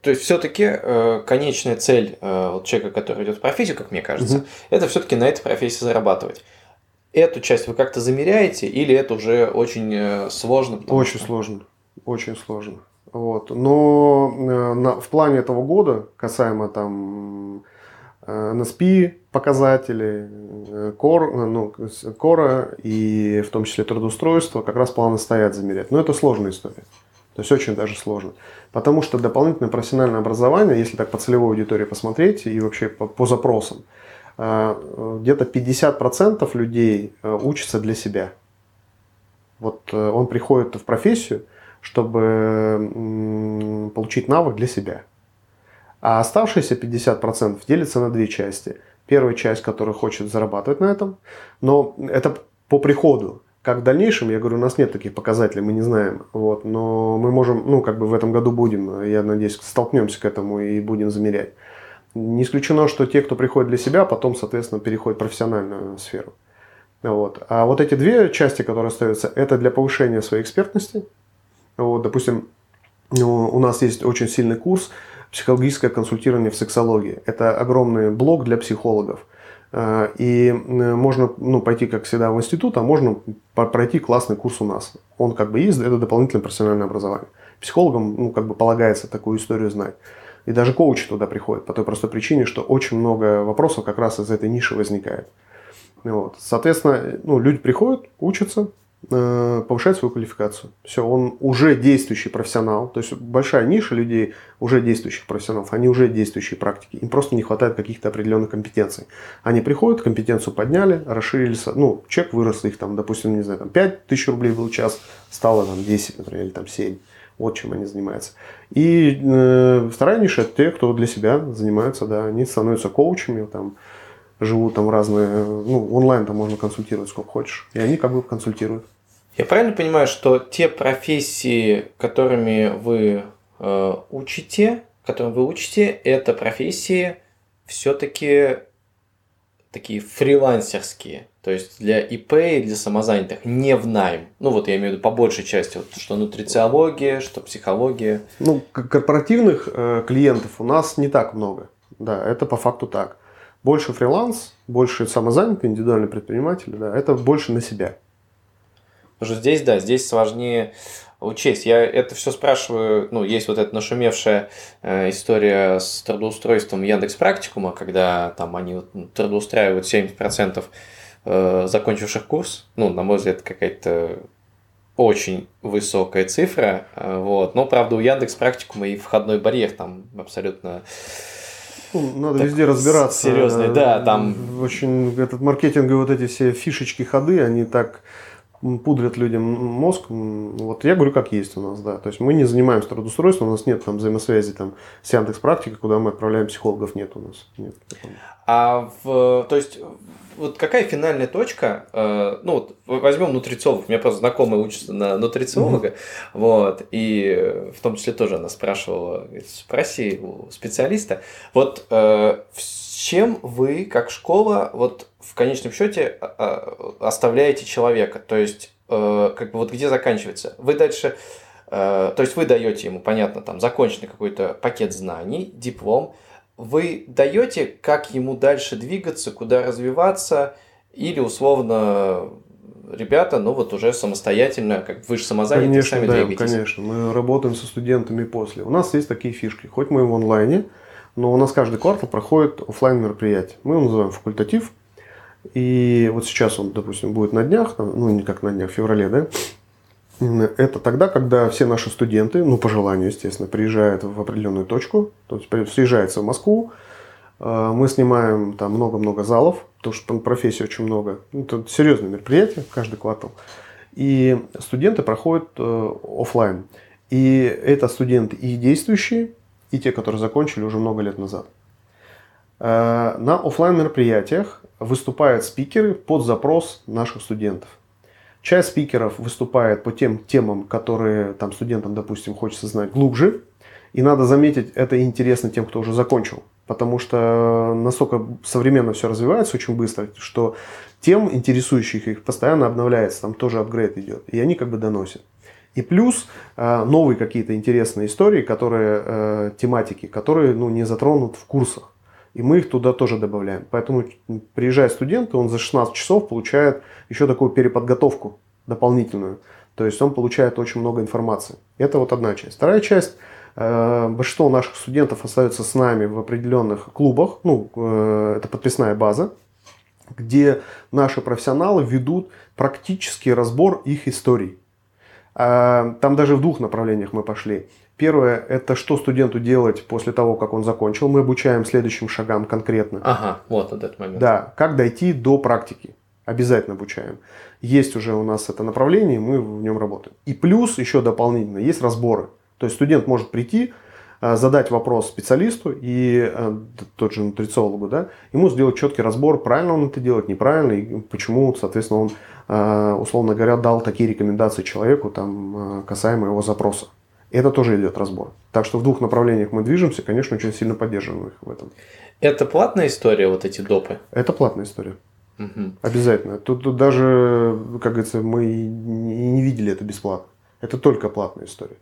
То есть, все-таки э, конечная цель э, человека, который идет в профессию, как мне кажется, угу. это все-таки на этой профессии зарабатывать. Эту часть вы как-то замеряете, или это уже очень э, сложно? Очень что... сложно. Очень сложно. Вот. Но э, на, в плане этого года, касаемо там NSP э, показателей, э, кор, ну, кора и в том числе трудоустройства, как раз планы стоят замерять. Но это сложная история. То есть очень даже сложно. Потому что дополнительное профессиональное образование, если так по целевой аудитории посмотреть и вообще по, по запросам, где-то 50% людей учатся для себя. Вот он приходит в профессию, чтобы получить навык для себя. А оставшиеся 50% делятся на две части. Первая часть, которая хочет зарабатывать на этом, но это по приходу. Как в дальнейшем, я говорю, у нас нет таких показателей, мы не знаем. Вот, но мы можем, ну, как бы в этом году будем, я надеюсь, столкнемся к этому и будем замерять. Не исключено, что те, кто приходит для себя, потом, соответственно, переходят в профессиональную сферу. Вот. А вот эти две части, которые остаются, это для повышения своей экспертности, вот, допустим, ну, у нас есть очень сильный курс психологическое консультирование в сексологии. Это огромный блок для психологов. Э, и можно ну, пойти, как всегда, в институт, а можно пройти классный курс у нас. Он как бы есть, это дополнительное профессиональное образование. Психологам ну, как бы полагается такую историю знать. И даже коучи туда приходят по той простой причине, что очень много вопросов как раз из этой ниши возникает. Вот. Соответственно, ну, люди приходят, учатся, повышает свою квалификацию. Все, он уже действующий профессионал. То есть большая ниша людей уже действующих профессионалов, они уже действующие практики. Им просто не хватает каких-то определенных компетенций. Они приходят, компетенцию подняли, расширились, ну, чек вырос их там, допустим, не знаю, там 5 тысяч рублей был час, стало там 10, например, или там 7. Вот чем они занимаются. И э, вторая ниша это те, кто для себя занимаются, да, они становятся коучами, там, живут там разные, ну, онлайн там можно консультировать сколько хочешь, и они как бы консультируют. Я правильно понимаю, что те профессии, которыми вы э, учите, которым вы учите, это профессии все-таки такие фрилансерские, то есть для ИП и для самозанятых, не в найм. Ну вот я имею в виду по большей части, вот, что нутрициология, что психология. Ну, корпоративных э, клиентов у нас не так много. Да, это по факту так. Больше фриланс, больше самозанятые, индивидуальные предприниматели, да, это больше на себя. Потому что здесь, да, здесь сложнее учесть. Я это все спрашиваю, ну, есть вот эта нашумевшая э, история с трудоустройством Яндекс Практикума, когда там они вот, трудоустраивают 70% э, закончивших курс. Ну, на мой взгляд, какая-то очень высокая цифра. Э, вот. Но, правда, у Яндекс Практикума и входной барьер там абсолютно ну, надо так везде разбираться. Серьезный, да, там. Очень этот маркетинговые вот эти все фишечки, ходы, они так пудрят людям мозг. Вот я говорю, как есть у нас, да. То есть мы не занимаемся трудоустройством, у нас нет там взаимосвязи там с Яндекс практикой, куда мы отправляем психологов, нет у нас. Нет. А в, то есть вот какая финальная точка? Э, ну вот возьмем нутрициолог. У меня просто знакомый учится на нутрициолога, mm-hmm. вот и в том числе тоже она спрашивала, спроси у специалиста. Вот э, чем вы как школа вот в конечном счете а, а, оставляете человека? То есть, э, как бы вот где заканчивается? Вы дальше, э, то есть вы даете ему, понятно, там законченный какой-то пакет знаний, диплом. Вы даете, как ему дальше двигаться, куда развиваться, или условно ребята, ну вот уже самостоятельно, как вы же самозанятые, конечно, сами да, двигаетесь. Конечно, мы работаем со студентами после. У нас есть такие фишки. Хоть мы в онлайне, но у нас каждый квартал проходит офлайн мероприятие. Мы его называем факультатив. И вот сейчас он, допустим, будет на днях, ну не как на днях, в феврале, да, это тогда, когда все наши студенты, ну по желанию, естественно, приезжают в определенную точку, то есть съезжаются в Москву, э, мы снимаем там много-много залов, потому что профессий очень много. Ну, это серьезное мероприятие каждый квартал. И студенты проходят э, офлайн. И это студенты и действующие, и те, которые закончили уже много лет назад. Э, на офлайн мероприятиях выступают спикеры под запрос наших студентов. Часть спикеров выступает по тем темам, которые там студентам, допустим, хочется знать глубже. И надо заметить, это интересно тем, кто уже закончил. Потому что настолько современно все развивается очень быстро, что тем, интересующих их, постоянно обновляется, там тоже апгрейд идет. И они как бы доносят. И плюс э, новые какие-то интересные истории, которые, э, тематики, которые ну, не затронут в курсах. И мы их туда тоже добавляем. Поэтому приезжает студент, и он за 16 часов получает еще такую переподготовку дополнительную. То есть он получает очень много информации. Это вот одна часть. Вторая часть э, большинство наших студентов остаются с нами в определенных клубах, ну, это подписная база, где наши профессионалы ведут практический разбор их историй. А, там даже в двух направлениях мы пошли. Первое – это что студенту делать после того, как он закончил. Мы обучаем следующим шагам конкретно. Ага, вот этот момент. Да, как дойти до практики. Обязательно обучаем. Есть уже у нас это направление, мы в нем работаем. И плюс еще дополнительно есть разборы. То есть студент может прийти, задать вопрос специалисту и а, тот же нутрициологу, да, ему сделать четкий разбор, правильно он это делает, неправильно, и почему, соответственно, он, а, условно говоря, дал такие рекомендации человеку там, касаемо его запроса. Это тоже идет разбор. Так что в двух направлениях мы движемся, конечно, очень сильно поддерживаем их в этом. Это платная история, вот эти допы? Это платная история. Угу. Обязательно. Тут, тут даже, как говорится, мы и не видели это бесплатно. Это только платная история.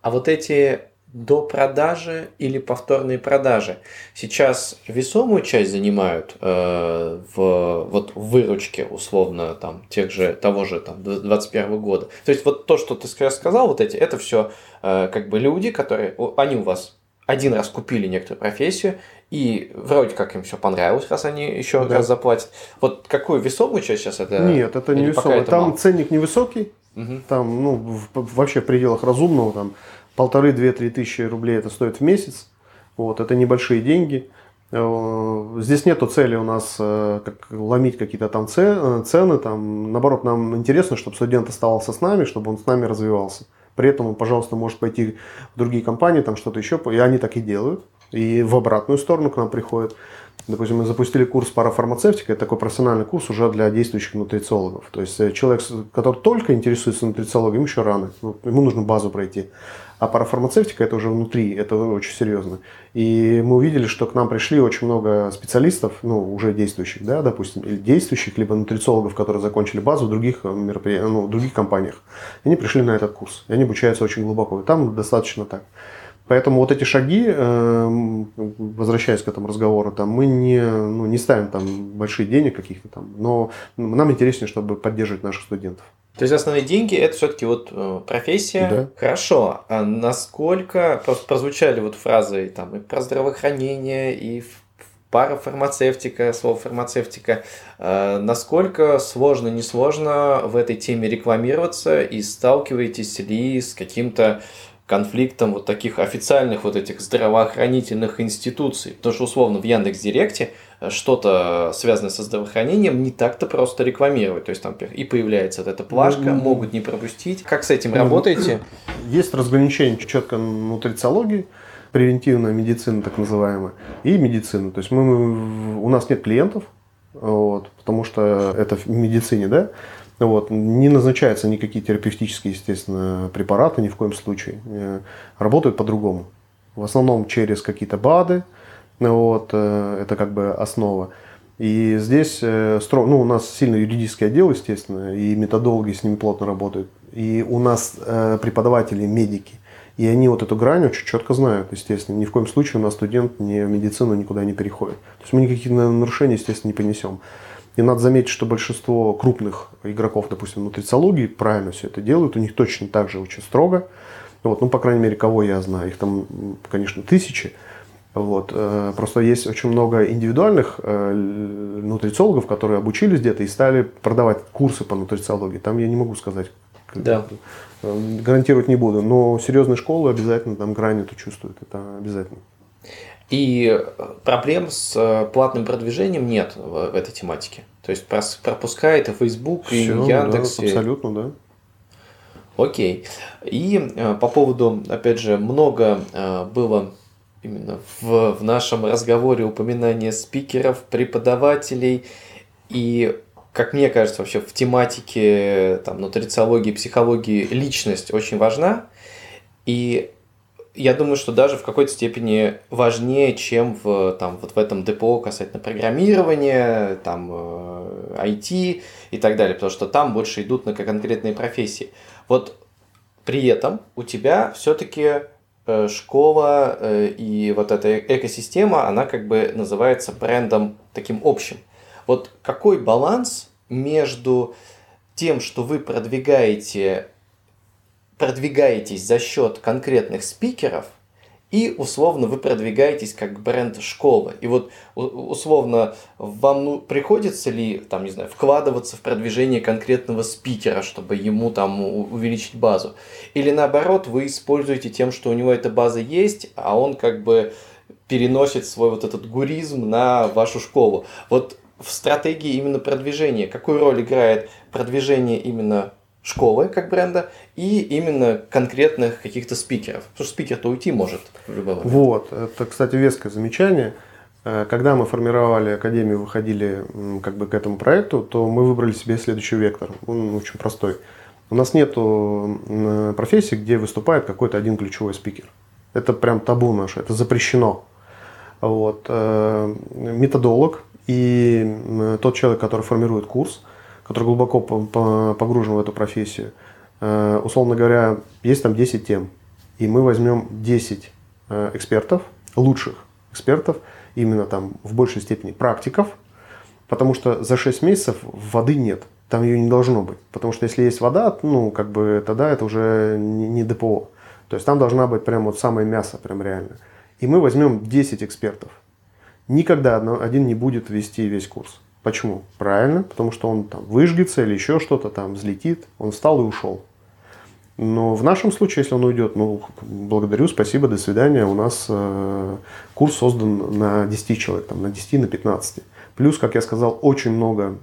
А вот эти до продажи или повторной продажи. Сейчас весомую часть занимают э, в вот в выручке условно там тех же того же там 21 года. То есть вот то, что ты сейчас сказал, вот эти, это все э, как бы люди, которые они у вас один раз купили некоторую профессию, и вроде как им все понравилось, раз они еще да. раз заплатят. Вот какую весомую часть сейчас это? Нет, это не весомая. Там мало? ценник невысокий, угу. там ну в, вообще в пределах разумного там полторы-две-три тысячи рублей это стоит в месяц. Вот, это небольшие деньги. Э, здесь нету цели у нас э, как, ломить какие-то там э, цены. Там, наоборот, нам интересно, чтобы студент оставался с нами, чтобы он с нами развивался. При этом он, пожалуйста, может пойти в другие компании, там что-то еще, и они так и делают. И в обратную сторону к нам приходят. Допустим, мы запустили курс парафармацевтика, это такой профессиональный курс уже для действующих нутрициологов. То есть человек, который только интересуется нутрициологией, ему еще рано, ему нужно базу пройти. А парафармацевтика это уже внутри, это очень серьезно. И мы увидели, что к нам пришли очень много специалистов, ну, уже действующих, да, допустим, или действующих, либо нутрициологов, которые закончили базу в других, э, меропри... ну, в других компаниях. И они пришли на этот курс. И они обучаются очень глубоко. И там достаточно так. Поэтому вот эти шаги, эм, возвращаясь к этому разговору, там, мы не, ну, не ставим там большие денег каких-то там, но нам интереснее, чтобы поддерживать наших студентов. То есть основные деньги это все-таки вот э, профессия. Да. Хорошо. А насколько прозвучали вот фразы там и про здравоохранение, и парафармацевтика, слово фармацевтика, э, насколько сложно, несложно в этой теме рекламироваться и сталкиваетесь ли с каким-то конфликтом вот таких официальных вот этих здравоохранительных институций. Потому что условно в Яндекс Директе э, что-то связанное со здравоохранением не так-то просто рекламировать. То есть там и появляется вот эта плашка, mm-hmm. могут не пропустить. Как с этим mm-hmm. работаете? Есть разграничение четко нутрициологии, превентивная медицина так называемая, и медицина. То есть мы, мы, у нас нет клиентов, вот, потому что это в медицине, да, вот. Не назначаются никакие терапевтические, естественно, препараты ни в коем случае. Э, работают по-другому. В основном через какие-то БАДы. Вот, э, это как бы основа. И здесь э, ну, у нас сильный юридический отдел, естественно, и методологи с ними плотно работают. И у нас преподаватели, медики. И они вот эту грань очень четко знают, естественно. Ни в коем случае у нас студент ни в медицину никуда не переходит. То есть мы никаких нарушений, естественно, не понесем. И надо заметить, что большинство крупных игроков, допустим, нутрициологии, правильно все это делают. У них точно так же очень строго. Вот, ну, по крайней мере, кого я знаю. Их там, конечно, тысячи. Вот. Э, просто есть очень много индивидуальных э, нутрициологов, которые обучились где-то и стали продавать курсы по нутрициологии. Там я не могу сказать, да. Э, гарантировать не буду. Но серьезные школы обязательно там грань эту чувствуют. Это обязательно. И проблем с э, платным продвижением нет в этой тематике. То есть пропускает и Facebook, и Все, Яндекс. Да, абсолютно, да. Окей. И э, по поводу, опять же, много э, было именно в, в нашем разговоре упоминания спикеров, преподавателей и как мне кажется, вообще в тематике там, нутрициологии, психологии личность очень важна. И я думаю, что даже в какой-то степени важнее, чем в, там, вот в этом ДПО касательно программирования, там, IT э, и так далее, потому что там больше идут на конкретные профессии. Вот при этом у тебя все-таки э, школа э, и вот эта экосистема, она как бы называется брендом таким общим. Вот какой баланс между тем, что вы продвигаете, продвигаетесь за счет конкретных спикеров, и условно вы продвигаетесь как бренд школы. И вот условно вам ну, приходится ли, там, не знаю, вкладываться в продвижение конкретного спикера, чтобы ему там увеличить базу? Или наоборот, вы используете тем, что у него эта база есть, а он как бы переносит свой вот этот гуризм на вашу школу. Вот в стратегии именно продвижения, какую роль играет продвижение именно школы как бренда и именно конкретных каких-то спикеров. Потому что спикер-то уйти может в любой момент. Вот, это, кстати, веское замечание. Э, когда мы формировали Академию, выходили как бы к этому проекту, то мы выбрали себе следующий вектор. Он очень простой. У нас нет профессии, где выступает какой-то один ключевой спикер. Это прям табу наше, это запрещено. Вот. Э, методолог и тот человек, который формирует курс, который глубоко погружен в эту профессию, э, условно говоря, есть там 10 тем, и мы возьмем 10 э, экспертов, лучших экспертов, именно там в большей степени практиков, потому что за 6 месяцев воды нет, там ее не должно быть, потому что если есть вода, ну, как бы тогда это уже не ДПО, то есть там должна быть прям вот самое мясо, прям реально. И мы возьмем 10 экспертов – никогда один не будет вести весь курс. Почему? Правильно, потому что он там выжгется или еще что-то там взлетит, он встал и ушел. Но в нашем случае, если он уйдет, ну, благодарю, спасибо, до свидания. У нас э, курс создан на 10 человек, там, на 10, на 15. Плюс, как я сказал, очень много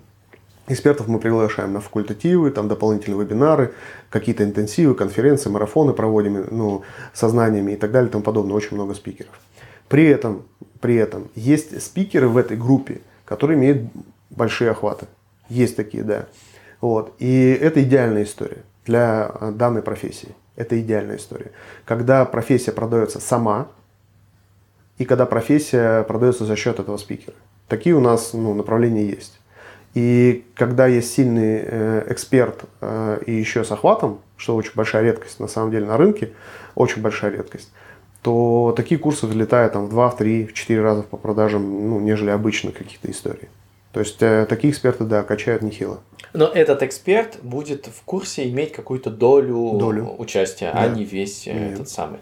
экспертов мы приглашаем на факультативы, там дополнительные вебинары, какие-то интенсивы, конференции, марафоны проводим, ну, со знаниями и так далее и тому подобное. Очень много спикеров. При этом, при этом есть спикеры в этой группе, которые имеют большие охваты. Есть такие, да. Вот. И это идеальная история для э, данной профессии. Это идеальная история. Когда профессия продается сама, и когда профессия продается за счет этого спикера. Такие у нас ну, направления есть. И когда есть сильный э, эксперт э, и еще с охватом, что очень большая редкость на самом деле на рынке, очень большая редкость, то такие курсы взлетают там, в 2, в 3, в 4 раза по продажам, ну, нежели обычных каких-то историй. То есть э, такие эксперты, да, качают нехило. Но этот эксперт будет в курсе иметь какую-то долю, долю. участия, а да. а не весь э, Нет. этот самый.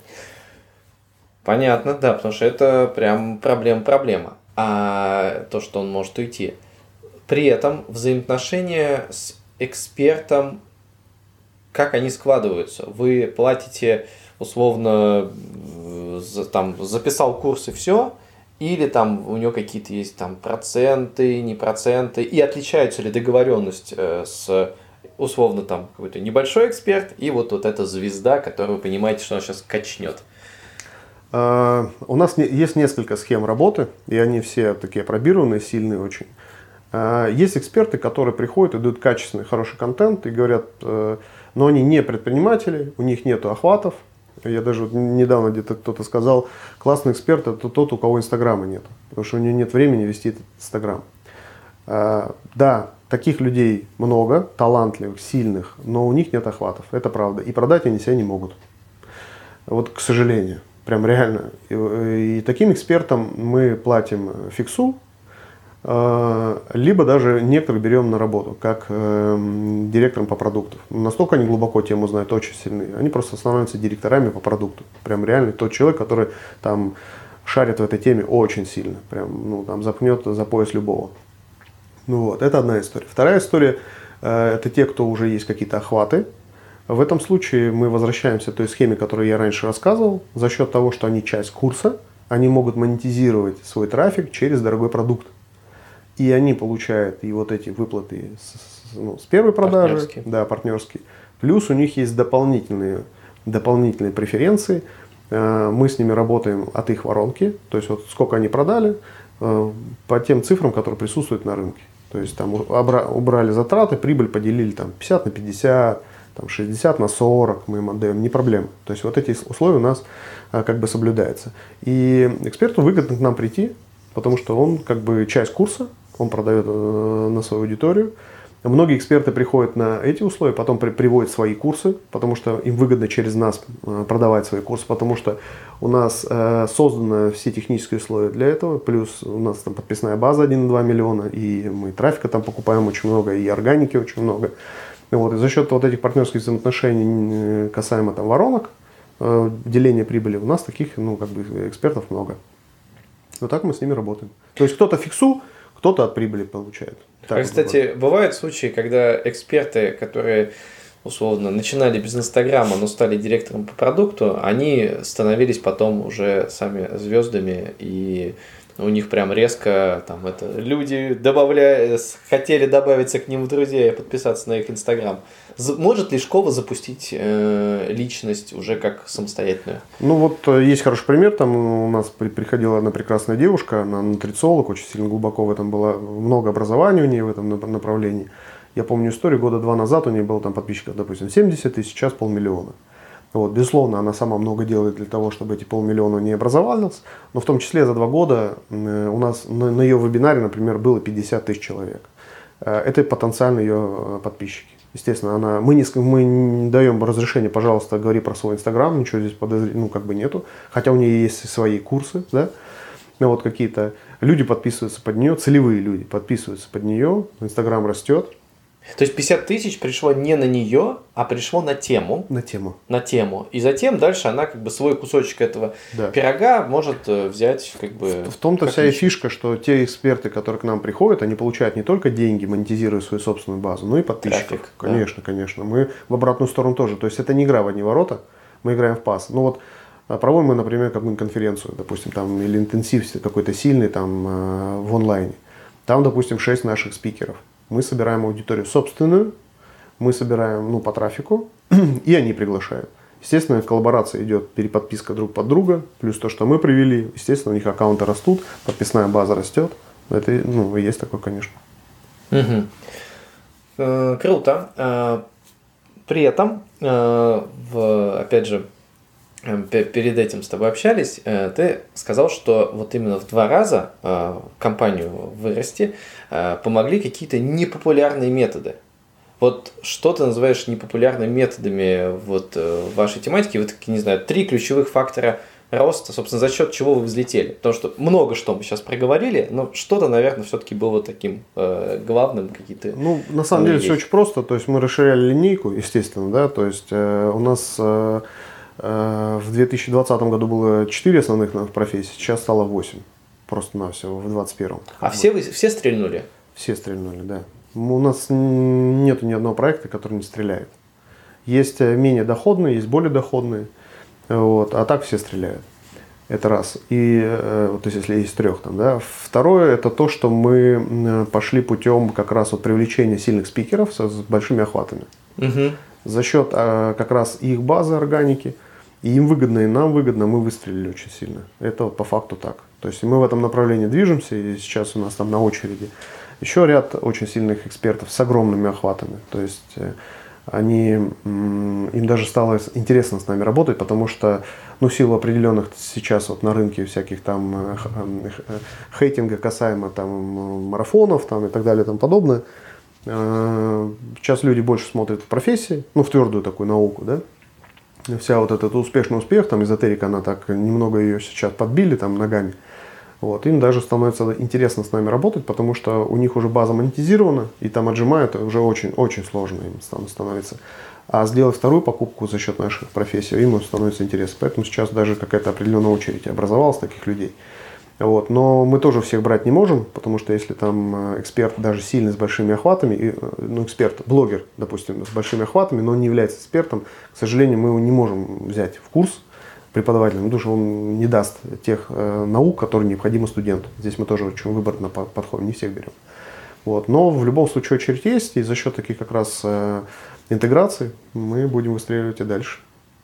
Понятно, да, потому что это прям проблема-проблема. А то, что он может уйти. При этом взаимоотношения с экспертом, как они складываются? Вы платите условно там записал курс и все, или там у него какие-то есть там проценты, не проценты, и отличаются ли договоренность э, с условно там какой-то небольшой эксперт и вот, вот эта звезда, которую вы понимаете, что она сейчас качнет. Uh, у нас есть несколько схем работы, и они все такие пробированные, сильные очень. Uh, есть эксперты, которые приходят и дают качественный, хороший контент и говорят, uh, но они не предприниматели, у них нет охватов, я даже вот недавно где-то кто-то сказал, классный эксперт это тот, у кого инстаграма нет, потому что у него нет времени вести этот инстаграм. А, да, таких людей много, талантливых, сильных, но у них нет охватов, это правда. И продать они себя не могут. Вот, к сожалению, прям реально. И, и таким экспертам мы платим фиксу, либо даже некоторых берем на работу, как э, директором по продукту. Настолько они глубоко тему знают, очень сильные. Они просто становятся директорами по продукту. Прям реально тот человек, который там шарит в этой теме очень сильно. Прям, ну, там запнет за пояс любого. Ну вот, это одна история. Вторая история, э, это те, кто уже есть какие-то охваты. В этом случае мы возвращаемся к той схеме, которую я раньше рассказывал. За счет того, что они часть курса, они могут монетизировать свой трафик через дорогой продукт и они получают и вот эти выплаты с, ну, с первой продажи, партнерские. да, партнерские, Плюс у них есть дополнительные, дополнительные преференции. Э, мы с ними работаем от их воронки, то есть вот сколько они продали, э, по тем цифрам, которые присутствуют на рынке. То есть там убрали затраты, прибыль поделили там 50 на 50, там 60 на 40 мы им отдаем, не проблема. То есть вот эти условия у нас а, как бы соблюдаются. И эксперту выгодно к нам прийти, потому что он как бы часть курса, он продает э, на свою аудиторию. Многие эксперты приходят на эти условия, потом при, приводят свои курсы, потому что им выгодно через нас э, продавать свои курсы, потому что у нас э, созданы все технические условия для этого, плюс у нас там подписная база 1,2 миллиона, и мы трафика там покупаем очень много, и органики очень много. Вот, и за счет вот этих партнерских взаимоотношений касаемо там воронок, э, деления прибыли, у нас таких ну, как бы экспертов много. Вот так мы с ними работаем. То есть кто-то фиксу, кто-то от прибыли получает. Так а, кстати, бывает. бывают случаи, когда эксперты, которые условно начинали без Инстаграма, но стали директором по продукту, они становились потом уже сами звездами и у них прям резко там это люди добавляя, хотели добавиться к ним в друзья и подписаться на их инстаграм. Может ли школа запустить э, личность уже как самостоятельную? Ну вот э, есть хороший пример, там у нас при, приходила одна прекрасная девушка, она нутрициолог, очень сильно глубоко в этом было, много образования у нее в этом направлении. Я помню историю, года два назад у нее было там подписчиков, допустим, 70 тысяч, сейчас полмиллиона. Вот, безусловно, она сама много делает для того, чтобы эти полмиллиона не образовались, но в том числе за два года э, у нас на, на ее вебинаре, например, было 50 тысяч человек. Э, это потенциально ее подписчики. Естественно, она, мы, не, мы не даем разрешения, пожалуйста, говори про свой инстаграм, ничего здесь подозр... ну, как бы нету. Хотя у нее есть свои курсы, да, ну, вот какие-то люди подписываются под нее, целевые люди подписываются под нее, инстаграм растет, то есть 50 тысяч пришло не на нее, а пришло на тему. На тему. На тему. И затем дальше она как бы свой кусочек этого да. пирога может э, взять как бы... В, в том-то вся и фишка, что те эксперты, которые к нам приходят, они получают не только деньги, монетизируя свою собственную базу, но и подписчиков. Трафик, конечно, да. конечно. Мы в обратную сторону тоже. То есть это не игра в одни ворота, мы играем в пас. Ну вот а проводим мы, например, какую-нибудь конференцию, допустим, там, или интенсив какой-то сильный там э, в онлайне. Там, допустим, 6 наших спикеров – мы собираем аудиторию собственную, мы собираем ну, по трафику, и они приглашают. Естественно, коллаборация идет, переподписка друг под друга, плюс то, что мы привели. Естественно, у них аккаунты растут, подписная база растет. Это, ну, есть такое, конечно. Угу. Э, круто. Э, при этом, э, в, опять же, перед этим с тобой общались, э, ты сказал, что вот именно в два раза э, компанию вырасти э, помогли какие-то непопулярные методы. Вот что ты называешь непопулярными методами вот вашей тематике? Вот, не знаю, три ключевых фактора роста, собственно, за счет чего вы взлетели? Потому что много что мы сейчас проговорили, но что-то, наверное, все-таки было таким э, главным какие-то. Ну, на самом деле, все очень просто. То есть мы расширяли линейку, естественно, да. То есть э, у нас э, Э, в 2020 году было 4 основных профессий, сейчас стало 8. Просто на все в 2021. А все, вы, все стрельнули? Все стрельнули, да. У нас нет ни одного проекта, который не стреляет. Есть э, менее доходные, есть более доходные. Вот, а так все стреляют. Это раз. И э, вот если есть трех там, да. Второе это то, что мы пошли путем как раз вот привлечения сильных спикеров с большими охватами. Угу. За счет как раз их базы органики – и им выгодно, и нам выгодно, мы выстрелили очень сильно. Это вот по факту так. То есть мы в этом направлении движемся, и сейчас у нас там на очереди еще ряд очень сильных экспертов с огромными охватами. То есть э, они, им даже стало интересно с нами работать, потому что, ну, в силу определенных сейчас вот на рынке всяких там э, э, хейтинга касаемо там марафонов там и так далее и тому подобное, сейчас люди больше смотрят в профессии, ну, в твердую такую науку, да, вся вот этот успешный успех, там эзотерика, она так немного ее сейчас подбили там ногами. Вот, им даже становится интересно с нами работать, потому что у них уже база монетизирована, и там отжимают, уже очень-очень сложно им становится. А сделать вторую покупку за счет наших профессий, им становится интересно. Поэтому сейчас даже какая-то определенная очередь образовалась таких людей. Вот. Но мы тоже всех брать не можем, потому что если там э, эксперт даже сильный с большими охватами, э, ну эксперт, блогер, допустим, с большими охватами, но он не является экспертом, к сожалению, мы его не можем взять в курс преподавателем, потому что он не даст тех э, наук, которые необходимы студенту. Здесь мы тоже очень выборно подходим, не всех берем. Вот. Но в любом случае очередь есть, и за счет таких как раз э, интеграции мы будем выстреливать и дальше.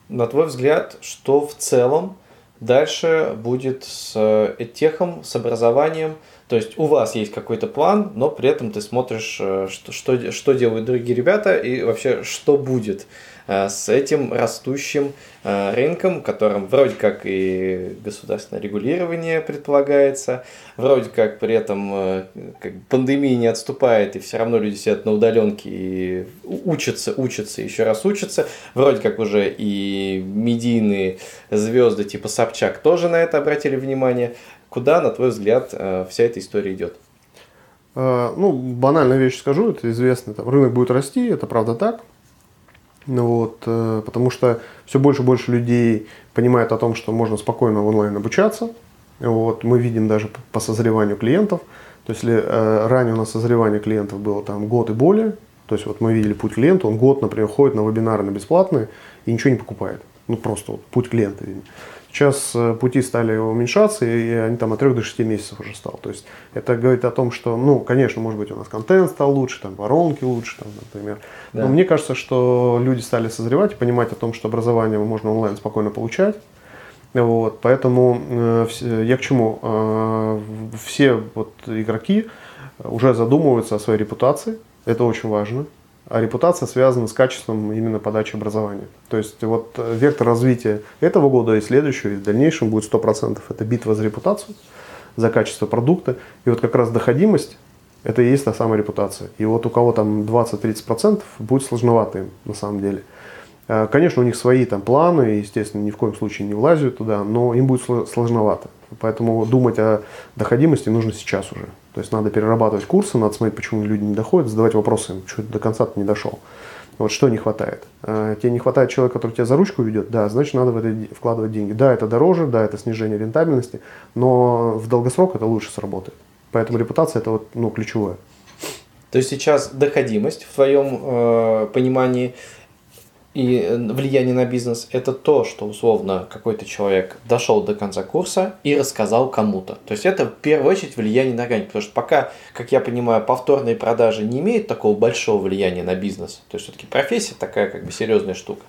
На твой взгляд, что в целом дальше будет с этехом, с образованием? То есть у вас есть какой-то план, но при этом ты смотришь, э, что, что, что делают другие ребята и вообще что будет. Э, с этим растущим э, рынком, которым вроде как и государственное регулирование предполагается, вроде как при этом э, как пандемия не отступает, и все равно люди сидят на удаленке и учатся, учатся, еще раз учатся. Вроде как уже и медийные звезды типа Собчак тоже на это обратили внимание. Куда, на твой взгляд, вся эта история идет? Ну, банальная вещь скажу, это известно, там, рынок будет расти, это правда так. Ну вот, э, потому что все больше и больше людей понимают о том, что можно спокойно онлайн обучаться. Вот, мы видим даже по созреванию клиентов. То есть, если э, ранее у нас созревание клиентов было там год и более, то есть вот мы видели путь клиента, он год, например, ходит на вебинары на бесплатные и ничего не покупает. Ну просто вот путь клиента видим. Сейчас э, пути стали уменьшаться, и они там от 3 до 6 месяцев уже стал. То есть это говорит о том, что, ну, конечно, может быть, у нас контент стал лучше, там, воронки лучше, там, например. Да. Но мне кажется, что люди стали созревать и понимать о том, что образование можно онлайн спокойно получать. Вот, поэтому э, я к чему? Э, все вот игроки уже задумываются о своей репутации. Это очень важно а репутация связана с качеством именно подачи образования. То есть вот э, вектор развития этого года и следующего, и в дальнейшем будет 100%. Это битва за репутацию, за качество продукта. И вот как раз доходимость, это и есть та самая репутация. И вот у кого там 20-30% будет сложновато им на самом деле. Э, конечно, у них свои там планы, естественно, ни в коем случае не влазят туда, но им будет сложновато. Поэтому думать о доходимости нужно сейчас уже. То есть надо перерабатывать курсы, надо смотреть, почему люди не доходят, задавать вопросы, что до конца ты не дошел. Вот что не хватает. А, тебе не хватает человека, который тебя за ручку ведет, да, значит, надо в это вкладывать деньги. Да, это дороже, да, это снижение рентабельности, но в долгосрок это лучше сработает. Поэтому репутация это вот, ну, ключевое. То есть сейчас доходимость в твоем э, понимании и э, влияние на бизнес – это то, что условно какой-то человек дошел до конца курса и рассказал кому-то. То есть это в первую очередь влияние на органику, потому что пока, как я понимаю, повторные продажи не имеют такого большого влияния на бизнес. То есть все-таки профессия такая как бы серьезная штука.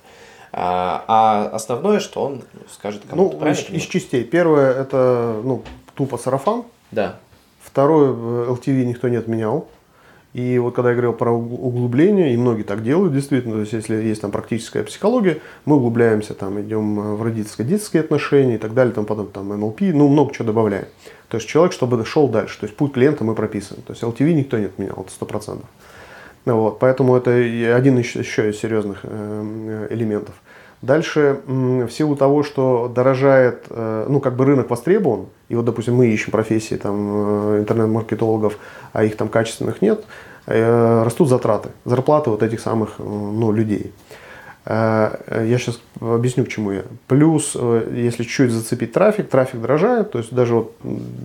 А, а основное, что он скажет кому-то. Ну, из, из частей. Первое – это ну, тупо сарафан. Да. Второе – LTV никто не отменял. И вот когда я говорил про углубление, и многие так делают, действительно, то есть если есть там практическая психология, мы углубляемся, там идем э, в родительско-детские отношения и так далее, там потом там НЛП, ну много чего добавляем. То есть человек, чтобы дошел дальше, то есть путь клиента мы прописываем. То есть LTV никто не отменял, это 100%. Ну вот, поэтому это один еще, из серьезных э, элементов. Дальше, в силу того, что дорожает, э, ну, как бы рынок востребован, и вот, допустим, мы ищем профессии там, интернет-маркетологов, а их там качественных нет, э, растут затраты, зарплаты вот этих самых ну, людей. Э, я сейчас объясню, к чему я. Плюс, если чуть-чуть зацепить трафик, трафик дорожает, то есть даже вот,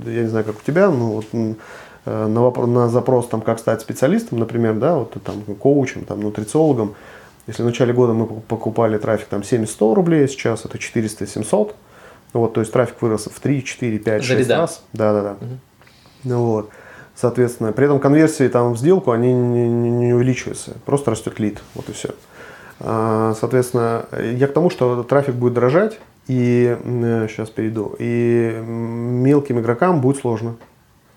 я не знаю, как у тебя, ну вот на, вопрос, на запрос, там, как стать специалистом, например, да, вот там, коучем, там, нутрициологом, если в начале года мы покупали трафик там 70-100 рублей, сейчас это 400-700. Вот, то есть трафик вырос в 3, 4, 5, 6 Залида. раз. Да, да, да. Угу. Ну, вот. Соответственно, при этом конверсии там в сделку они не, не, не увеличиваются, просто растет лид, вот и все. А, соответственно, я к тому, что трафик будет дорожать, и сейчас перейду, и мелким игрокам будет сложно,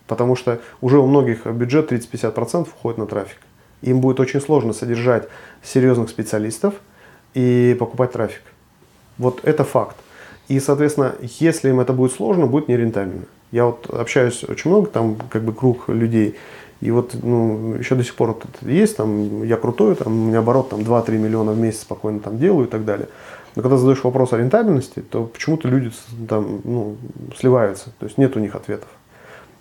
потому что уже у многих бюджет 30-50% уходит на трафик. Им будет очень сложно содержать серьезных специалистов и покупать трафик. Вот это факт. И, соответственно, если им это будет сложно, будет нерентабельно. Я вот общаюсь очень много, там как бы круг людей, и вот ну, еще до сих пор вот это есть, там, я крутой, там, у меня оборот там 2-3 миллиона в месяц спокойно там делаю и так далее. Но когда задаешь вопрос о рентабельности, то почему-то люди там, ну, сливаются, то есть нет у них ответов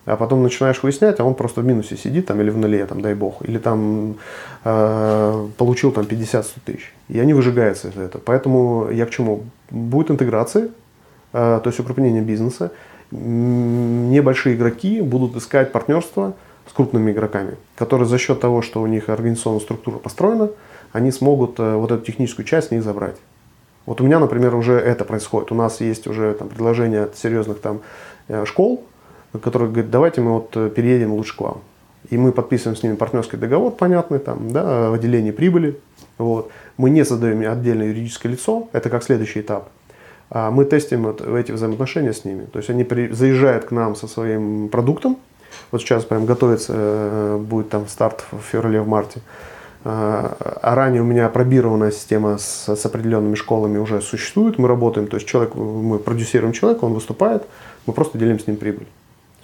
а потом начинаешь выяснять, а он просто в минусе сидит там или в нуле, там, дай бог, или там э, получил там 50-100 тысяч, и они выжигаются из этого. Поэтому я к чему? Будет интеграция, э, то есть укрепление бизнеса, небольшие игроки будут искать партнерство с крупными игроками, которые за счет того, что у них организационная структура построена, они смогут э, вот эту техническую часть них забрать. Вот у меня, например, уже это происходит. У нас есть уже там, предложения от серьезных там, э, школ, который говорит, давайте мы вот э, переедем лучше к вам. и мы подписываем с ними партнерский договор, понятный, там, да, о делении прибыли. Вот. Мы не создаем отдельное юридическое лицо, это как следующий этап. А мы тестим вот эти взаимоотношения с ними. То есть они при, заезжают к нам со своим продуктом. Вот сейчас прям готовится, э, будет там старт в феврале, в марте. А, а ранее у меня пробированная система с, с определенными школами уже существует. Мы работаем, то есть человек, мы продюсируем человека, он выступает, мы просто делим с ним прибыль.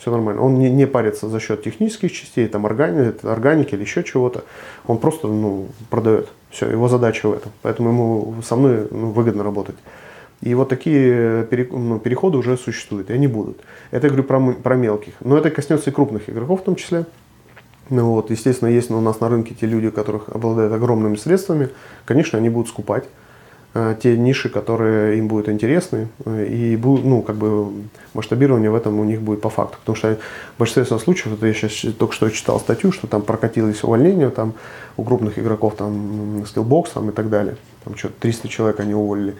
Все нормально. Он не, не парится за счет технических частей, там органики, органики или еще чего-то. Он просто ну, продает. Все, его задача в этом. Поэтому ему со мной ну, выгодно работать. И вот такие ну, переходы уже существуют, и они будут. Это я говорю про, про мелких. Но это коснется и крупных игроков в том числе. Ну, вот, естественно, есть у нас на рынке те люди, которых обладают огромными средствами. Конечно, они будут скупать э, те ниши, которые им будут интересны. Э, и будут, ну, как бы масштабирование в этом у них будет по факту. Потому что в большинстве случаев, вот я сейчас только что читал статью, что там прокатилось увольнение там, у крупных игроков, там, Skillbox там, и так далее. Там что-то 300 человек они уволили.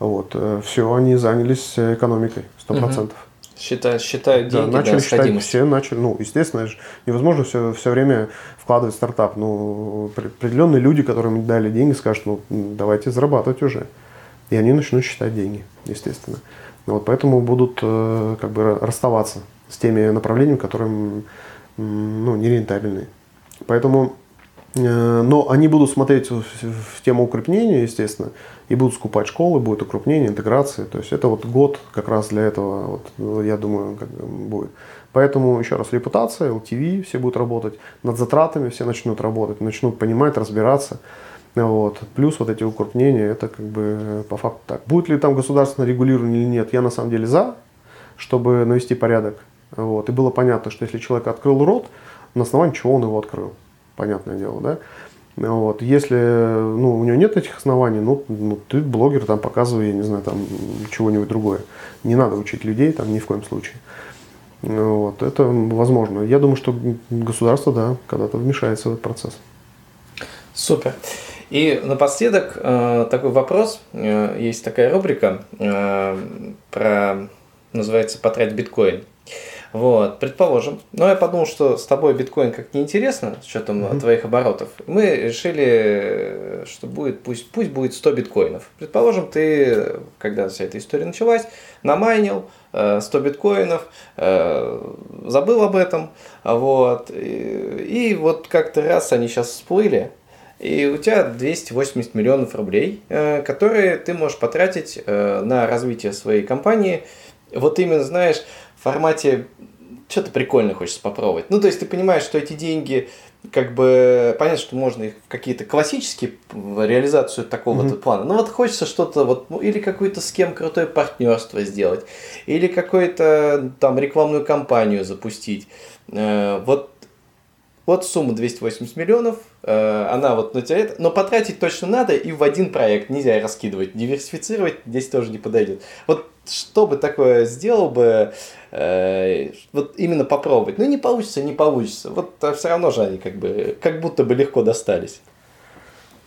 Вот. Э, все, они занялись экономикой, 100%. Угу. Считают, считают деньги, да, начали да, считать, все начали, ну, естественно, невозможно все, все время вкладывать в стартап. Ну, определенные люди, которым дали деньги, скажут, ну, давайте зарабатывать уже. И они начнут считать деньги, естественно. Вот поэтому будут э, как бы расставаться с теми направлениями, которые ну, нерентабельные. Поэтому Э, но они будут смотреть в тему укрепления, естественно, и будут скупать школы, будет укрупнение, интеграции. То есть это вот год как раз для этого, вот, я думаю, как будет. Поэтому, еще раз, репутация, LTV, все будут работать, над затратами все начнут работать, начнут понимать, разбираться. Вот. Плюс вот эти укрупнения, это как бы по факту так. Будет ли там государственное регулирование или нет, я на самом деле за, чтобы навести порядок. Вот. И было понятно, что если человек открыл рот, на основании чего он его открыл понятное дело, да. Вот. Если ну, у него нет этих оснований, ну, ну ты блогер, там показывай, я не знаю, там чего-нибудь другое. Не надо учить людей там ни в коем случае. Вот. Это возможно. Я думаю, что государство, да, когда-то вмешается в этот процесс. Супер. И напоследок э, такой вопрос. Э, есть такая рубрика э, про, называется «Потрать биткоин». Вот, предположим. Но я подумал, что с тобой биткоин как неинтересно, с учетом mm-hmm. твоих оборотов. Мы решили, что будет, пусть, пусть будет 100 биткоинов. Предположим, ты, когда вся эта история началась, намайнил 100 э, биткоинов, э, забыл об этом, вот, и, и вот как-то раз они сейчас всплыли, и у тебя 280 миллионов рублей, э, которые ты можешь потратить на развитие своей компании. Вот именно, знаешь, в формате что-то прикольное хочется попробовать. Ну, то есть ты понимаешь, что эти деньги, как бы, понятно, что можно их какие-то классические, реализацию такого mm-hmm. плана. Но вот хочется что-то, вот, ну, или какую-то с кем крутое партнерство сделать, или какую-то там рекламную кампанию запустить. Э, вот вот сумма 280 миллионов, э, она вот на тебя это, но потратить точно надо и в один проект нельзя раскидывать, диверсифицировать здесь тоже не подойдет. Вот что бы такое сделал бы, э, вот именно попробовать. Ну не получится, не получится. Вот а все равно же они как бы, как будто бы легко достались.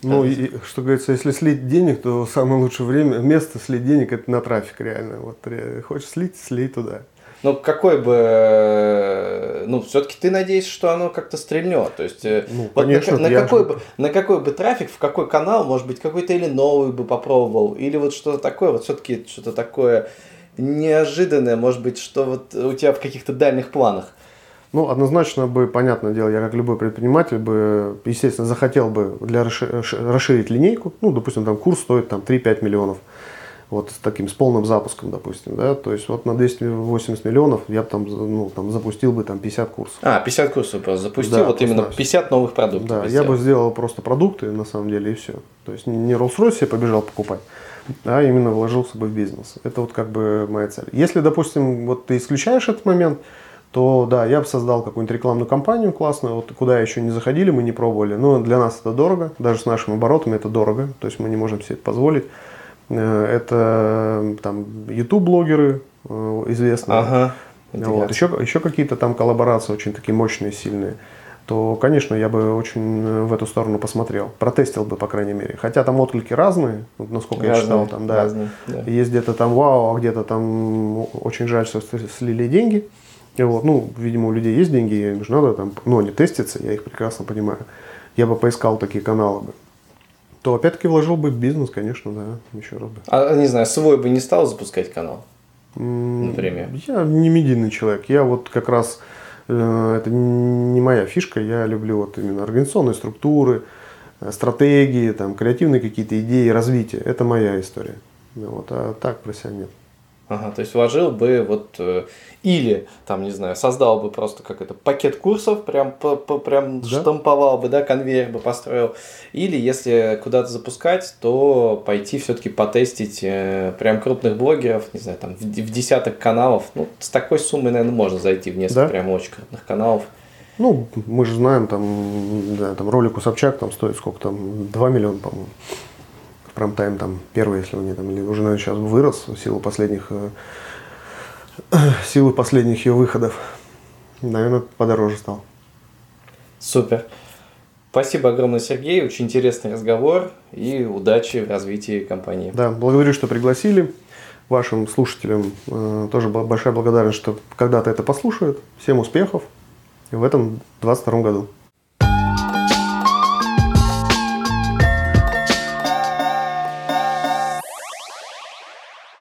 Ну, и, что говорится, если слить денег, то самое лучшее время, место слить денег это на трафик реально. Вот хочешь слить, слей туда. Ну, какой бы, ну, все-таки ты надеешься, что оно как-то стрельнет. То есть, э, ну, вот конечно, на, на, какой же... бы, на какой бы трафик, в какой канал, может быть, какой-то или новый бы попробовал, или вот что-то такое, вот все-таки что-то такое неожиданное, может быть, что вот у тебя в каких-то дальних планах. Ну, однозначно бы, понятное дело, я как любой предприниматель бы, естественно, захотел бы для расширить линейку. Ну, допустим, там курс стоит там 3-5 миллионов вот с таким, с полным запуском, допустим, да, то есть вот на 280 миллионов я бы там, ну, там запустил бы там 50 курсов. А, 50 курсов просто запустил, да, вот именно 50 новых продуктов. Да, я бы сделал просто продукты, на самом деле, и все. То есть не Rolls-Royce я побежал покупать, а именно вложился бы в бизнес. Это вот как бы моя цель. Если, допустим, вот ты исключаешь этот момент, то да, я бы создал какую-нибудь рекламную кампанию классную, вот куда еще не заходили, мы не пробовали, но для нас это дорого, даже с нашими оборотами это дорого, то есть мы не можем себе это позволить. Э, это там YouTube-блогеры э, известные. Ага. Вот. Еще, еще какие-то там коллаборации очень такие мощные, сильные то, конечно, я бы очень э, в эту сторону посмотрел, протестил бы, по крайней мере. Хотя там отклики разные, насколько разные, я читал, там, да. Разные, да. Есть где-то там вау, а где-то там очень жаль, что слили деньги. И вот, ну, видимо, у людей есть деньги, им же надо там, ну, они тестятся, я их прекрасно понимаю. Я бы поискал такие каналы бы. То опять-таки вложил бы в бизнес, конечно, да, еще раз бы. А, не знаю, свой бы не стал запускать канал? Например. Я не медийный человек. Я вот как раз э, это не моя фишка. Я люблю вот именно организационные структуры, э, стратегии, там, креативные какие-то идеи, развития. Это моя история. Вот, а так про себя нет. Ага, то есть вложил бы вот э, или там не знаю создал бы просто как это пакет курсов прям по, по, прям да? штамповал бы да конвейер бы построил или если куда-то запускать то пойти все-таки потестить э, прям крупных блогеров не знаю там в, в десяток каналов ну с такой суммой наверное можно зайти в несколько да? прям очень крупных каналов. Ну, мы же знаем, там, да, там ролик у Собчак там стоит сколько там, 2 миллиона, по-моему прайм-тайм там первый, если он не там, или уже, наверное, сейчас вырос в силу последних, э, силы последних ее выходов. Наверное, подороже стал. Супер. Спасибо огромное, Сергей. Очень интересный разговор и удачи в развитии компании. Да, благодарю, что пригласили. Вашим слушателям э, тоже большая благодарность, что когда-то это послушают. Всем успехов в этом 2022 году.